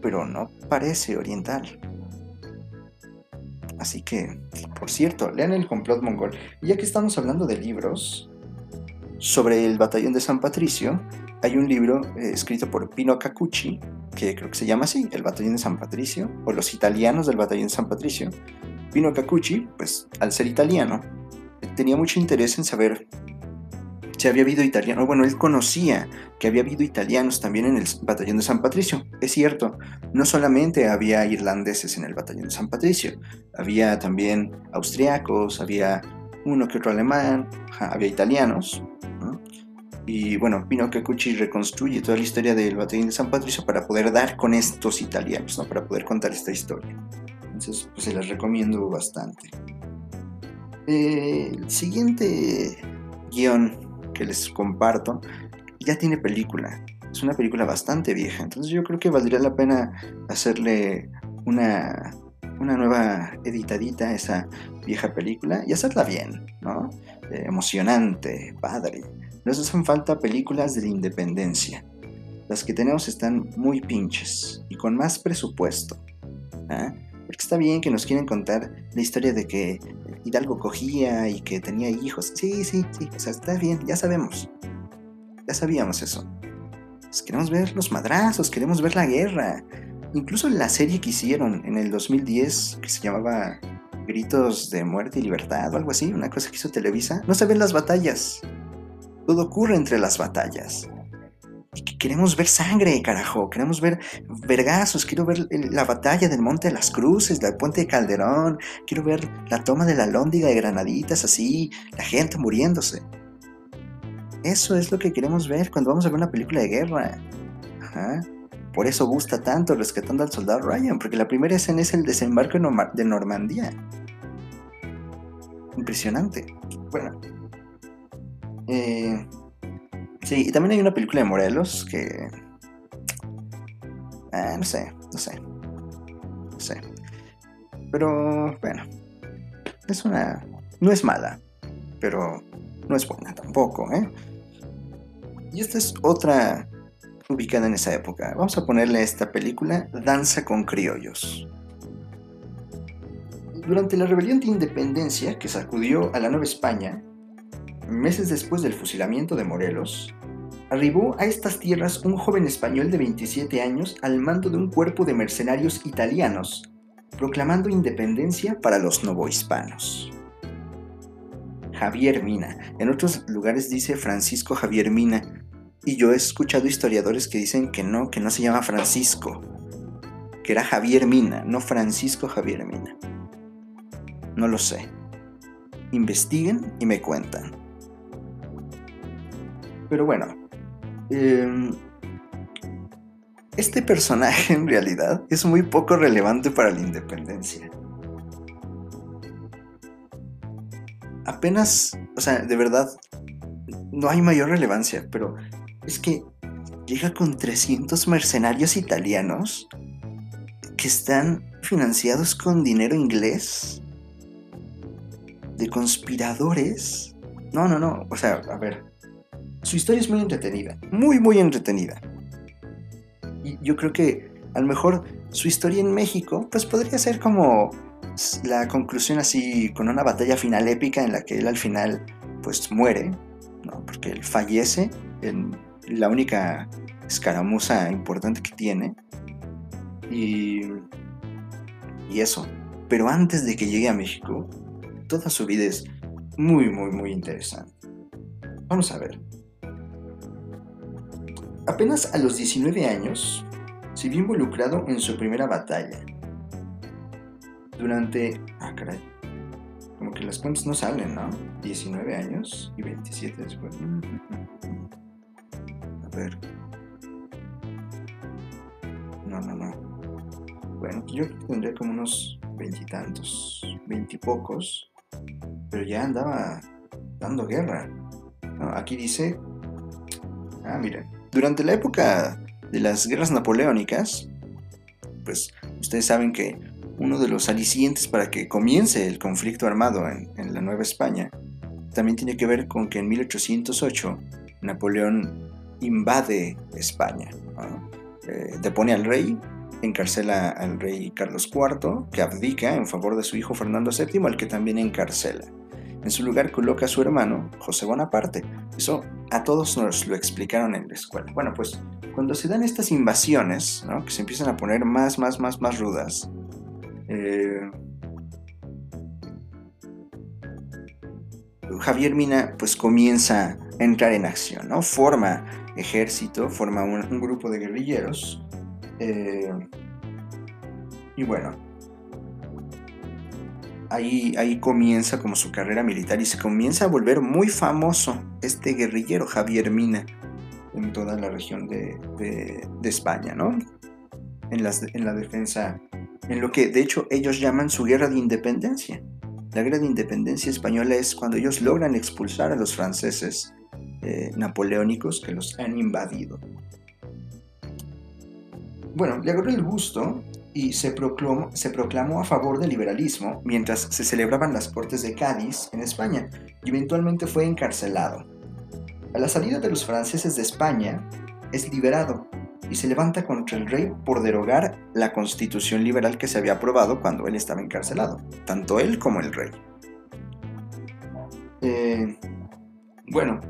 pero no parece oriental. Así que, por cierto, lean el complot mongol. Y ya que estamos hablando de libros sobre el batallón de San Patricio, hay un libro eh, escrito por Pino Cacucci, que creo que se llama así, El Batallón de San Patricio, o Los Italianos del Batallón de San Patricio. Pino Cacucci, pues al ser italiano, tenía mucho interés en saber si había habido italianos. Bueno, él conocía que había habido italianos también en el batallón de San Patricio. Es cierto, no solamente había irlandeses en el batallón de San Patricio, había también austriacos, había uno que otro alemán, había italianos. Y bueno, Pino Cacucci reconstruye toda la historia del batallón de San Patricio para poder dar con estos italianos, ¿no? para poder contar esta historia. Entonces, pues se las recomiendo bastante. el siguiente guion que les comparto ya tiene película. Es una película bastante vieja. Entonces yo creo que valdría la pena hacerle una, una nueva editadita a esa vieja película y hacerla bien, ¿no? Eh, emocionante, padre. Nos hacen falta películas de la independencia. Las que tenemos están muy pinches y con más presupuesto. ¿ah? Porque está bien que nos quieren contar la historia de que Hidalgo cogía y que tenía hijos. Sí, sí, sí, o sea, está bien, ya sabemos. Ya sabíamos eso. Pues queremos ver los madrazos, queremos ver la guerra. Incluso la serie que hicieron en el 2010, que se llamaba Gritos de Muerte y Libertad o algo así, una cosa que hizo Televisa, no se ven las batallas. Todo ocurre entre las batallas queremos ver sangre, carajo. Queremos ver vergazos. Quiero ver la batalla del Monte de las Cruces, del Puente de Calderón. Quiero ver la toma de la Lóndiga de Granaditas, así, la gente muriéndose. Eso es lo que queremos ver cuando vamos a ver una película de guerra. Ajá. Por eso gusta tanto rescatando al soldado Ryan, porque la primera escena es el desembarco de Normandía. Impresionante. Bueno. Eh, Sí, y también hay una película de Morelos que... Eh, no sé, no sé. No sé. Pero bueno. Es una... No es mala. Pero no es buena tampoco, ¿eh? Y esta es otra ubicada en esa época. Vamos a ponerle a esta película Danza con criollos. Durante la rebelión de independencia que sacudió a la Nueva España, meses después del fusilamiento de Morelos, arribó a estas tierras un joven español de 27 años al mando de un cuerpo de mercenarios italianos, proclamando independencia para los novohispanos. Javier Mina. En otros lugares dice Francisco Javier Mina, y yo he escuchado historiadores que dicen que no, que no se llama Francisco, que era Javier Mina, no Francisco Javier Mina. No lo sé. Investiguen y me cuentan. Pero bueno, em, este personaje en realidad es muy poco relevante para la independencia. Apenas, o sea, de verdad, no hay mayor relevancia, pero es que llega con 300 mercenarios italianos que están financiados con dinero inglés, de conspiradores. No, no, no, o sea, a ver, su historia es muy entretenida, muy, muy entretenida. Y yo creo que a lo mejor su historia en México, pues podría ser como la conclusión así, con una batalla final épica en la que él al final, pues muere, ¿no? Porque él fallece en la única escaramuza importante que tiene. Y, y eso. Pero antes de que llegue a México, toda su vida es muy, muy, muy interesante. Vamos a ver. Apenas a los 19 años se vio involucrado en su primera batalla. Durante... Ah, caray. Como que las cuentas no salen, ¿no? 19 años y 27 después. A ver. No, no, no. Bueno, yo tendría como unos veintitantos, veintipocos, pero ya andaba dando guerra. aquí dice, ah, miren, durante la época de las guerras napoleónicas, pues ustedes saben que uno de los alicientes para que comience el conflicto armado en, la Nueva España también tiene que ver con que en 1808 Napoleón invade España, eh, depone al rey, encarcela al rey Carlos IV, que abdica en favor de su hijo Fernando VII, al que también encarcela. En su lugar coloca a su hermano, José Bonaparte. Eso a todos nos lo explicaron en la escuela. Bueno, pues cuando se dan estas invasiones, que se empiezan a poner más, más, más, más rudas, eh, Javier Mina pues comienza a entrar en acción, ¿no? Forma ejército, forma un, grupo de guerrilleros. Eh, y bueno, ahí, ahí comienza como su carrera militar y se comienza a volver muy famoso este guerrillero Javier Mina en toda la región de, España, ¿no? En, en la defensa, en lo que de hecho ellos llaman su guerra de independencia. La guerra de independencia española es cuando ellos logran expulsar a los franceses eh, napoleónicos que los han invadido. Bueno, le agarró el gusto y se proclamó, a favor del liberalismo mientras se celebraban las Cortes de Cádiz en España y eventualmente fue encarcelado. A la salida de los franceses de España, es liberado y se levanta contra el rey por derogar la constitución liberal que se había aprobado cuando él estaba encarcelado, tanto él como el rey. Eh, bueno,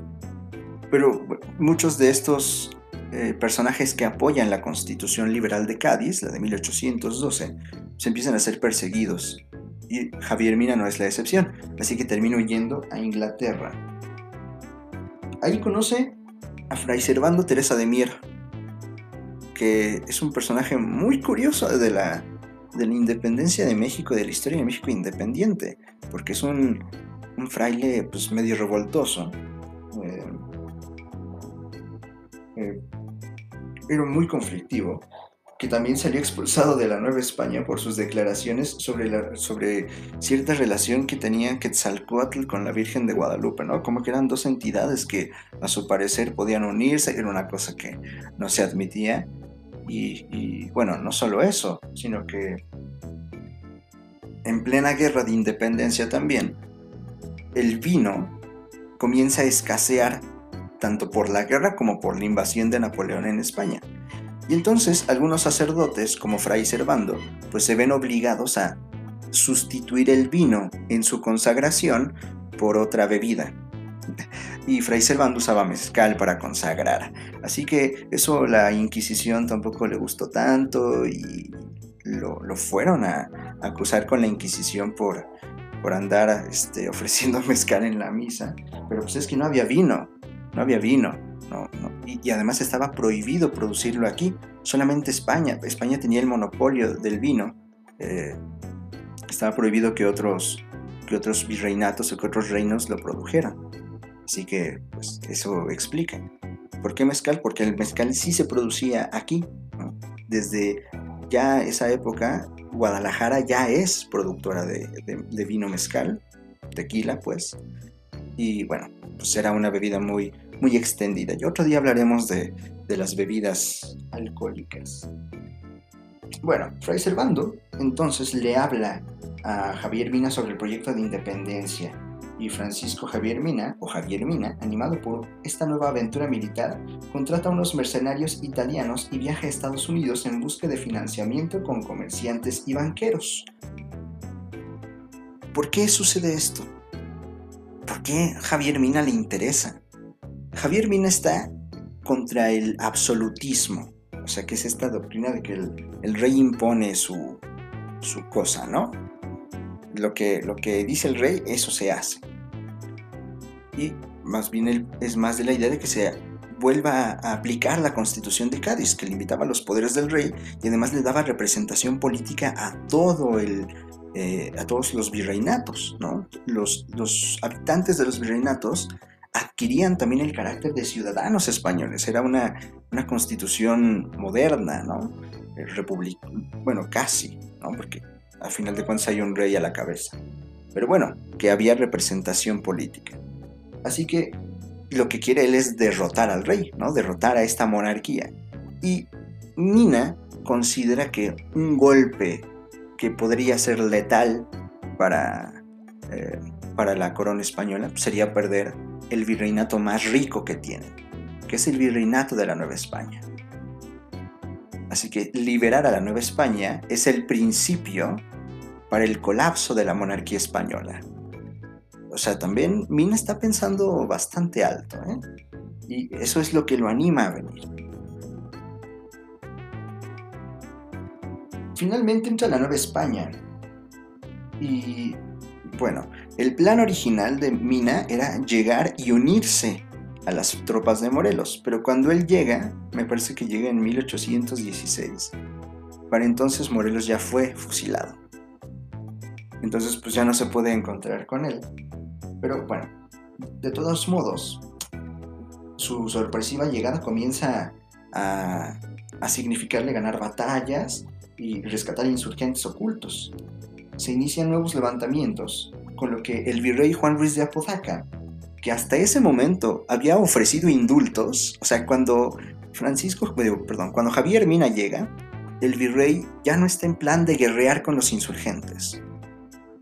pero muchos de estos eh, personajes que apoyan la Constitución Liberal de Cádiz, la de 1812, se empiezan a ser perseguidos. Y Javier Mina no es la excepción, así que termina huyendo a Inglaterra. Ahí conoce a Fray Servando Teresa de Mier, que es un personaje muy curioso de la, de la independencia de México, de la historia de México independiente, porque es un, fraile pues, medio revoltoso. Eh, eh, pero muy conflictivo, que también salió expulsado de la Nueva España por sus declaraciones sobre, sobre cierta relación que tenía Quetzalcoatl con la Virgen de Guadalupe, ¿no? Como que eran dos entidades que a su parecer podían unirse, era una cosa que no se admitía. Y bueno, no solo eso, sino que en plena guerra de independencia también, el vino comienza a escasear tanto por la guerra como por la invasión de Napoleón en España. Y entonces algunos sacerdotes, como Fray Servando, pues se ven obligados a sustituir el vino en su consagración por otra bebida. Y Fray Servando usaba mezcal para consagrar. Así que eso la Inquisición tampoco le gustó tanto y lo, fueron a, acusar con la Inquisición por, por andar este, ofreciendo mezcal en la misa. Pero pues es que no había vino no había vino, no, Y, además estaba prohibido producirlo aquí, solamente España, España tenía el monopolio del vino, eh, estaba prohibido que otros, que otros virreinatos o que otros reinos lo produjeran. Así que, pues, eso explica. ¿Por qué mezcal? Porque el mezcal sí se producía aquí. Desde ya esa época, Guadalajara ya es productora de vino mezcal, tequila, pues. Y bueno, pues era una bebida muy, muy extendida. Y otro día hablaremos de, las bebidas alcohólicas. Bueno, Fray Servando entonces le habla a Javier Mina sobre el proyecto de independencia y Francisco Javier Mina, o Javier Mina, animado por esta nueva aventura militar, contrata a unos mercenarios italianos y viaja a Estados Unidos en busca de financiamiento con comerciantes y banqueros. ¿Por qué sucede esto? ¿Por qué Javier Mina le interesa? Javier Mina está contra el absolutismo, o sea, que es esta doctrina de que el, rey impone su, su, cosa, ¿no? Lo que, lo que dice el rey, eso se hace. Y más bien es más de la idea de que se vuelva a aplicar la constitución de Cádiz, que limitaba los poderes del rey y además le daba representación política a todo el, eh, a todos los virreinatos. ¿no? Los, los habitantes de los virreinatos adquirían también el carácter de ciudadanos españoles. Era una, una constitución moderna, ¿no? bueno, casi, ¿no? Porque a final de cuentas hay un rey a la cabeza. Pero bueno, que había representación política. Así que lo que quiere él es derrotar al rey, ¿no? Derrotar a esta monarquía. Y Mina considera que un golpe que podría ser letal para, eh, para la corona española sería perder el virreinato más rico que tiene, que es el virreinato de la Nueva España. Así que liberar a la Nueva España es el principio para el colapso de la monarquía española. O sea, también Mina está pensando bastante alto, ¿eh? Y eso es lo que lo anima a venir. Finalmente entra la Nueva España. Y bueno, el plan original de Mina era llegar y unirse a las tropas de Morelos, pero cuando él llega, me parece que llega en 1816, para entonces Morelos ya fue fusilado. Entonces pues ya no se puede encontrar con él. Pero bueno, de todos modos, su sorpresiva llegada comienza a, a significarle ganar batallas y rescatar insurgentes ocultos. Se inician nuevos levantamientos, con lo que el virrey Juan Ruiz de Apodaca que hasta ese momento había ofrecido indultos, o sea, cuando Francisco, perdón, cuando Javier Mina llega, el virrey ya no está en plan de guerrear con los insurgentes,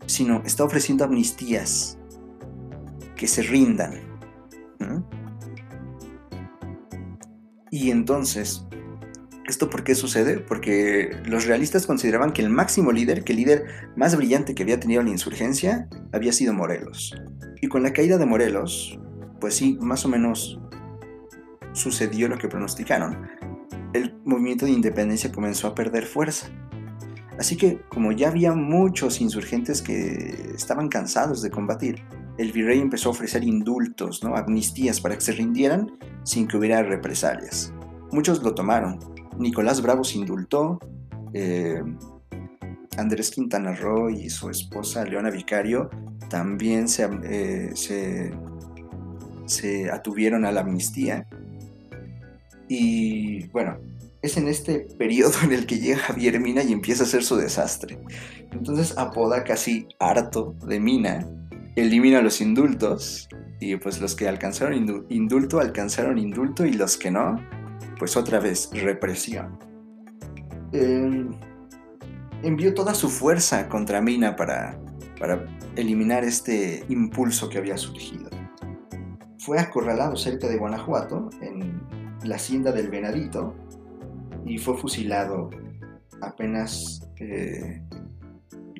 sino está ofreciendo amnistías, que se rindan. Y entonces, ¿esto por qué sucede? Porque los realistas consideraban que el máximo líder, que el líder más brillante que había tenido la insurgencia, había sido Morelos. Y con la caída de Morelos, pues sí, más o menos sucedió lo que pronosticaron. El movimiento de independencia comenzó a perder fuerza. Así que, como ya había muchos insurgentes que estaban cansados de combatir, el virrey empezó a ofrecer indultos, ¿no? amnistías para que se rindieran sin que hubiera represalias. Muchos lo tomaron. Nicolás Bravo se indultó, eh, Andrés Quintana Roo y su esposa Leona Vicario también eh, se, se, atuvieron a la amnistía. Y bueno, es en este periodo en el que llega Javier Mina y empieza a hacer su desastre. Entonces Apoda, casi harto de Mina, elimina los indultos y pues los que alcanzaron indulto alcanzaron indulto y los que no, pues otra vez represión. Em, envió toda su fuerza contra Mina para, para eliminar este impulso que había surgido. Fue acorralado cerca de Guanajuato, en la hacienda del Venadito, y fue fusilado apenas eh,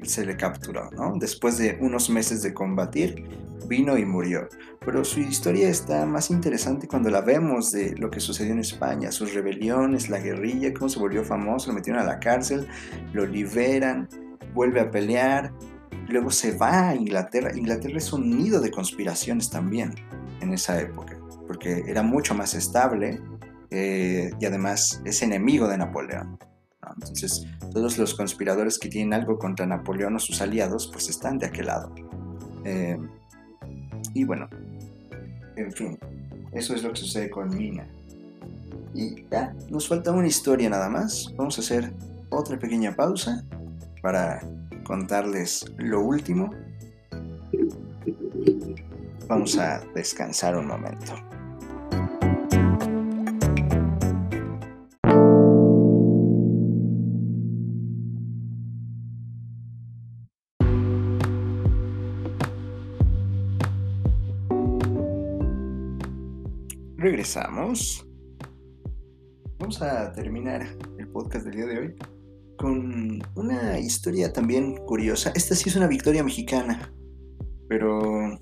se le capturó, ¿no? Después de unos meses de combatir, vino y murió. Pero su historia está más interesante cuando la vemos de lo que sucedió en España, sus rebeliones, la guerrilla, cómo se volvió famoso, lo metieron a la cárcel, lo liberan, vuelve a pelear, luego se va a Inglaterra. Inglaterra es un nido de conspiraciones también en esa época, porque era mucho más estable eh, y además es enemigo de Napoleón. Entonces, todos los conspiradores que tienen algo contra Napoleón o sus aliados, pues están de aquel lado. Eh, y bueno, en fin, eso es lo que sucede con Mina. Y ya, nos falta una historia nada más. Vamos a hacer otra pequeña pausa para contarles lo último. Vamos a descansar un momento. Regresamos. Vamos a terminar el podcast del día de hoy con una historia también curiosa. Esta sí es una victoria mexicana, pero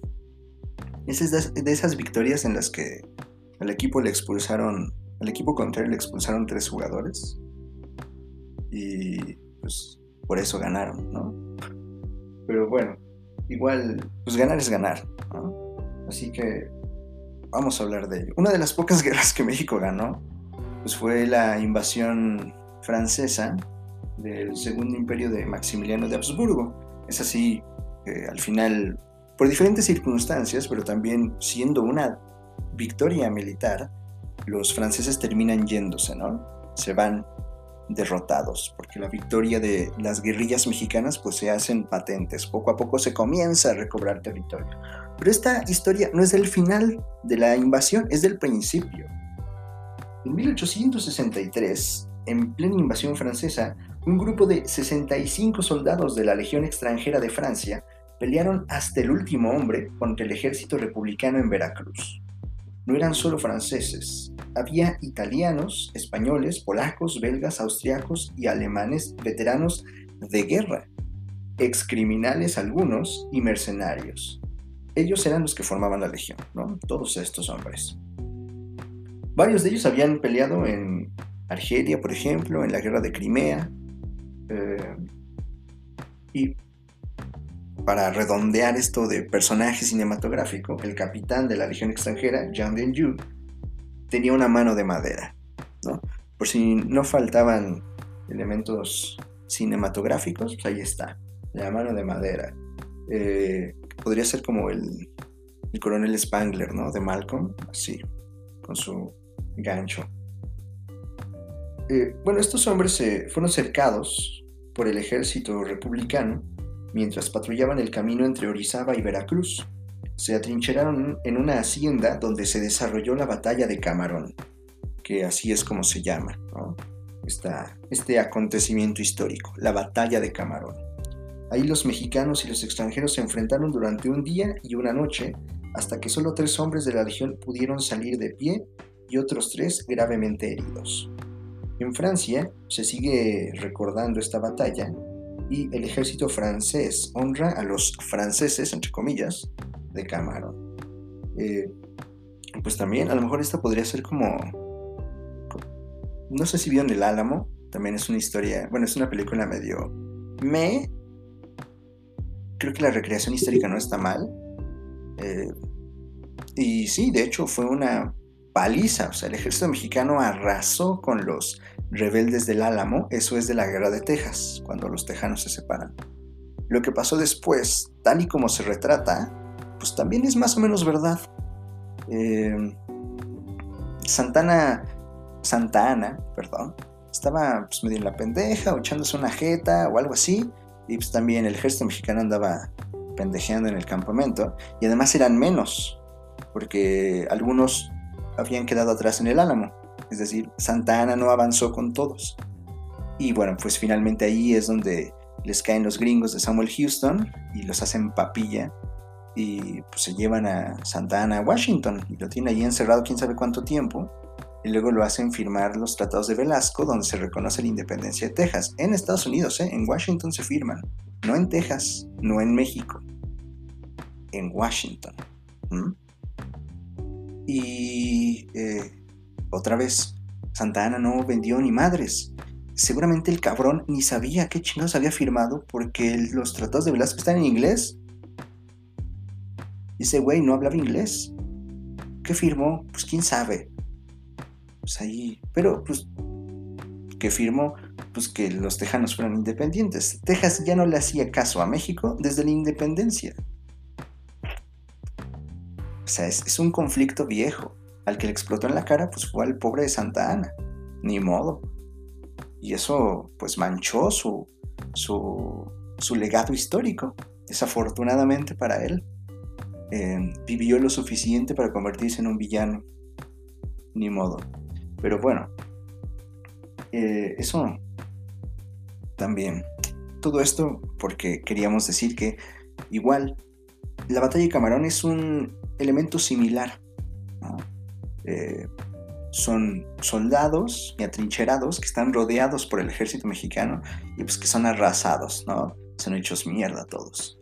es de esas victorias en las que al equipo le expulsaron, al equipo contrario le expulsaron tres jugadores y pues por eso ganaron, ¿no? Pero bueno, igual, pues ganar es ganar, ¿no? Así que vamos a hablar de ello. Una de las pocas guerras que México ganó pues fue la invasión francesa del segundo imperio de Maximiliano de Habsburgo. Es así al final, por diferentes circunstancias, pero también siendo una victoria militar, los franceses terminan yéndose, ¿no? Se van derrotados, porque la victoria de las guerrillas mexicanas pues se hacen patentes, poco a poco se comienza a recobrar territorio. Pero esta historia no es del final de la invasión, es del principio. En 1863, en plena invasión francesa, un grupo de 65 soldados de la Legión extranjera de Francia pelearon hasta el último hombre contra el ejército republicano en Veracruz. No eran solo franceses, había italianos, españoles, polacos, belgas, austriacos y alemanes veteranos de guerra, excriminales algunos y mercenarios. Ellos eran los que formaban la legión, ¿no? Todos estos hombres. Varios de ellos habían peleado en Argelia, por ejemplo, en la guerra de Crimea. Eh, y para redondear esto de personaje cinematográfico, el capitán de la legión extranjera, Jean Denju, tenía una mano de madera, ¿no? Por si no faltaban elementos cinematográficos, pues ahí está, la mano de madera. Eh, podría ser como el, el, coronel Spangler, ¿no? De Malcolm, así, con su gancho. Eh, bueno, estos hombres fueron cercados por el ejército republicano mientras patrullaban el camino entre Orizaba y Veracruz se atrincheraron en una hacienda donde se desarrolló la batalla de Camarón, que así es como se llama, este acontecimiento histórico, la batalla de Camarón. Ahí los mexicanos y los extranjeros se enfrentaron durante un día y una noche hasta que solo tres hombres de la legión pudieron salir de pie y otros tres gravemente heridos. En Francia se sigue recordando esta batalla y el ejército francés honra a los franceses, entre comillas, de Camarón. Eh, pues también, a lo mejor esta podría ser como. No sé si vieron El Álamo. También es una historia. Bueno, es una película medio. Me. Creo que la recreación histórica no está mal. Eh, y sí, de hecho, fue una O sea, el ejército mexicano arrasó con los rebeldes del Álamo. Eso es de la guerra de Texas, cuando los tejanos se separan. Lo que pasó después, tal y como se retrata, pues también es más o menos verdad. Eh, Santana, Santa Ana, perdón, estaba pues, medio en la pendeja o echándose una jeta o algo así. Y pues también el ejército mexicano andaba pendejeando en el campamento. Y además eran menos, porque algunos habían quedado atrás en el álamo. Es decir, Santa Ana no avanzó con todos. Y bueno, pues finalmente ahí es donde les caen los gringos de Samuel Houston y los hacen papilla y pues se llevan a Santa Ana, Washington, y lo tienen ahí encerrado quién sabe cuánto tiempo, y luego lo hacen firmar los tratados de Velasco, donde se reconoce la independencia de Texas. En Estados Unidos, ¿eh? en Washington se firman, no en Texas, no en México, en Washington. Y eh, otra vez, Santa Ana no vendió ni madres. Seguramente el cabrón ni sabía qué chingados había firmado porque los tratados de Velasco están en inglés y ese güey no hablaba inglés. ¿Qué firmó? Pues quién sabe. Pues ahí. Pero, pues. ¿Qué firmó? Pues que los tejanos fueran independientes. Texas ya no le hacía caso a México desde la independencia. O sea, es, un conflicto viejo. Al que le explotó en la cara, pues fue al pobre de Santa Ana. Ni modo. Y eso, pues, manchó su, su, su legado histórico. Desafortunadamente para él. Em, vivió lo suficiente para convertirse en un villano. Ni modo. Pero bueno, eh, eso también. Todo esto porque queríamos decir que igual la batalla de Camarón es un elemento similar. Eh, son soldados y atrincherados que están rodeados por el ejército mexicano y pues que son arrasados, ¿no? Son hechos mierda todos.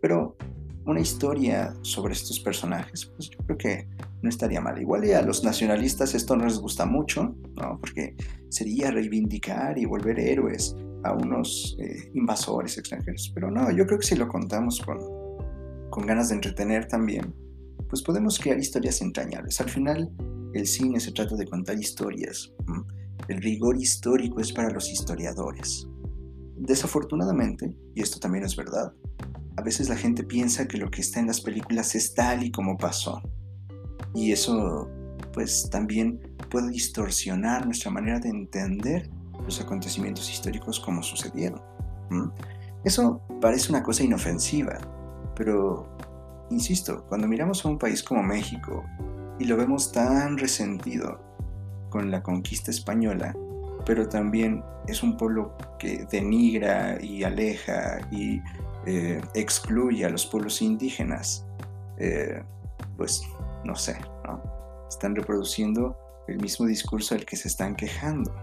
Pero una historia sobre estos personajes, pues yo creo que no estaría mal. Igual y a los nacionalistas esto no les gusta mucho, ¿no? Porque sería reivindicar y volver héroes a unos eh, invasores extranjeros. Pero no, yo creo que si lo contamos con, con ganas de entretener también, pues podemos crear historias entrañables. Al final, el cine se trata de contar historias. El rigor histórico es para los historiadores. Desafortunadamente, y esto también es verdad, a veces la gente piensa que lo que está en las películas es tal y como pasó. Y eso, pues también puede distorsionar nuestra manera de entender los acontecimientos históricos como sucedieron. Eso parece una cosa inofensiva, pero, insisto, cuando miramos a un país como México y lo vemos tan resentido con la conquista española, pero también es un pueblo que denigra y aleja y eh, excluye a los pueblos indígenas, eh, pues no sé, ¿no? están reproduciendo el mismo discurso del que se están quejando.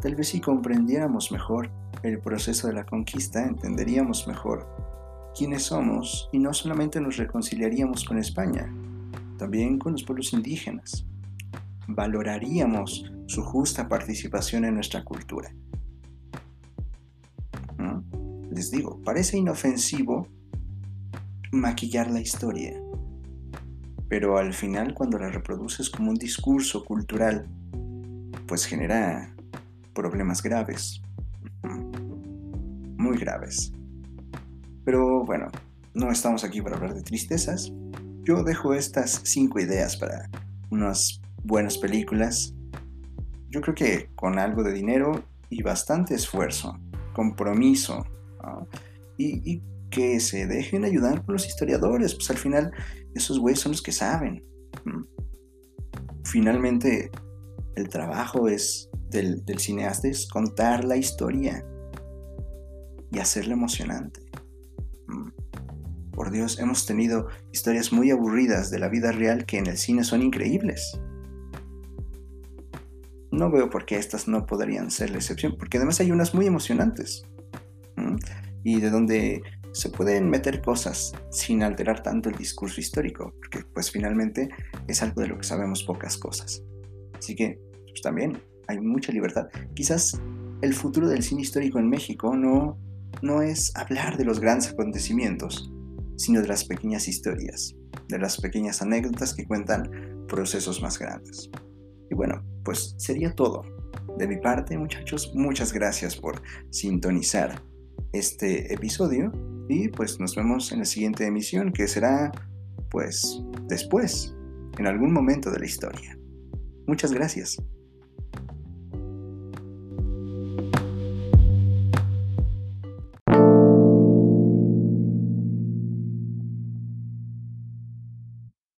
Tal vez si comprendiéramos mejor el proceso de la conquista, entenderíamos mejor quiénes somos y no solamente nos reconciliaríamos con España, también con los pueblos indígenas. Valoraríamos su justa participación en nuestra cultura. ¿Mm? Les digo, parece inofensivo maquillar la historia, pero al final cuando la reproduces como un discurso cultural, pues genera problemas graves, muy graves. Pero bueno, no estamos aquí para hablar de tristezas. Yo dejo estas cinco ideas para unas buenas películas. Yo creo que con algo de dinero y bastante esfuerzo, compromiso, y, que se dejen ayudar por los historiadores, pues al final esos güeyes son los que saben. Finalmente, el trabajo es del, cineasta es contar la historia y hacerla emocionante. Por Dios, hemos tenido historias muy aburridas de la vida real que en el cine son increíbles. No veo por qué estas no podrían ser la excepción, porque además hay unas muy emocionantes. Y de donde se pueden meter cosas sin alterar tanto el discurso histórico, porque pues finalmente es algo de lo que sabemos pocas cosas. Así que pues, también hay mucha libertad. Quizás el futuro del cine histórico en México no, no es hablar de los grandes acontecimientos, sino de las pequeñas historias, de las pequeñas anécdotas que cuentan procesos más grandes. Y bueno, pues sería todo. De mi parte, muchachos, muchas gracias por sintonizar este episodio y pues nos vemos en la siguiente emisión que será pues después, en algún momento de la historia. Muchas gracias.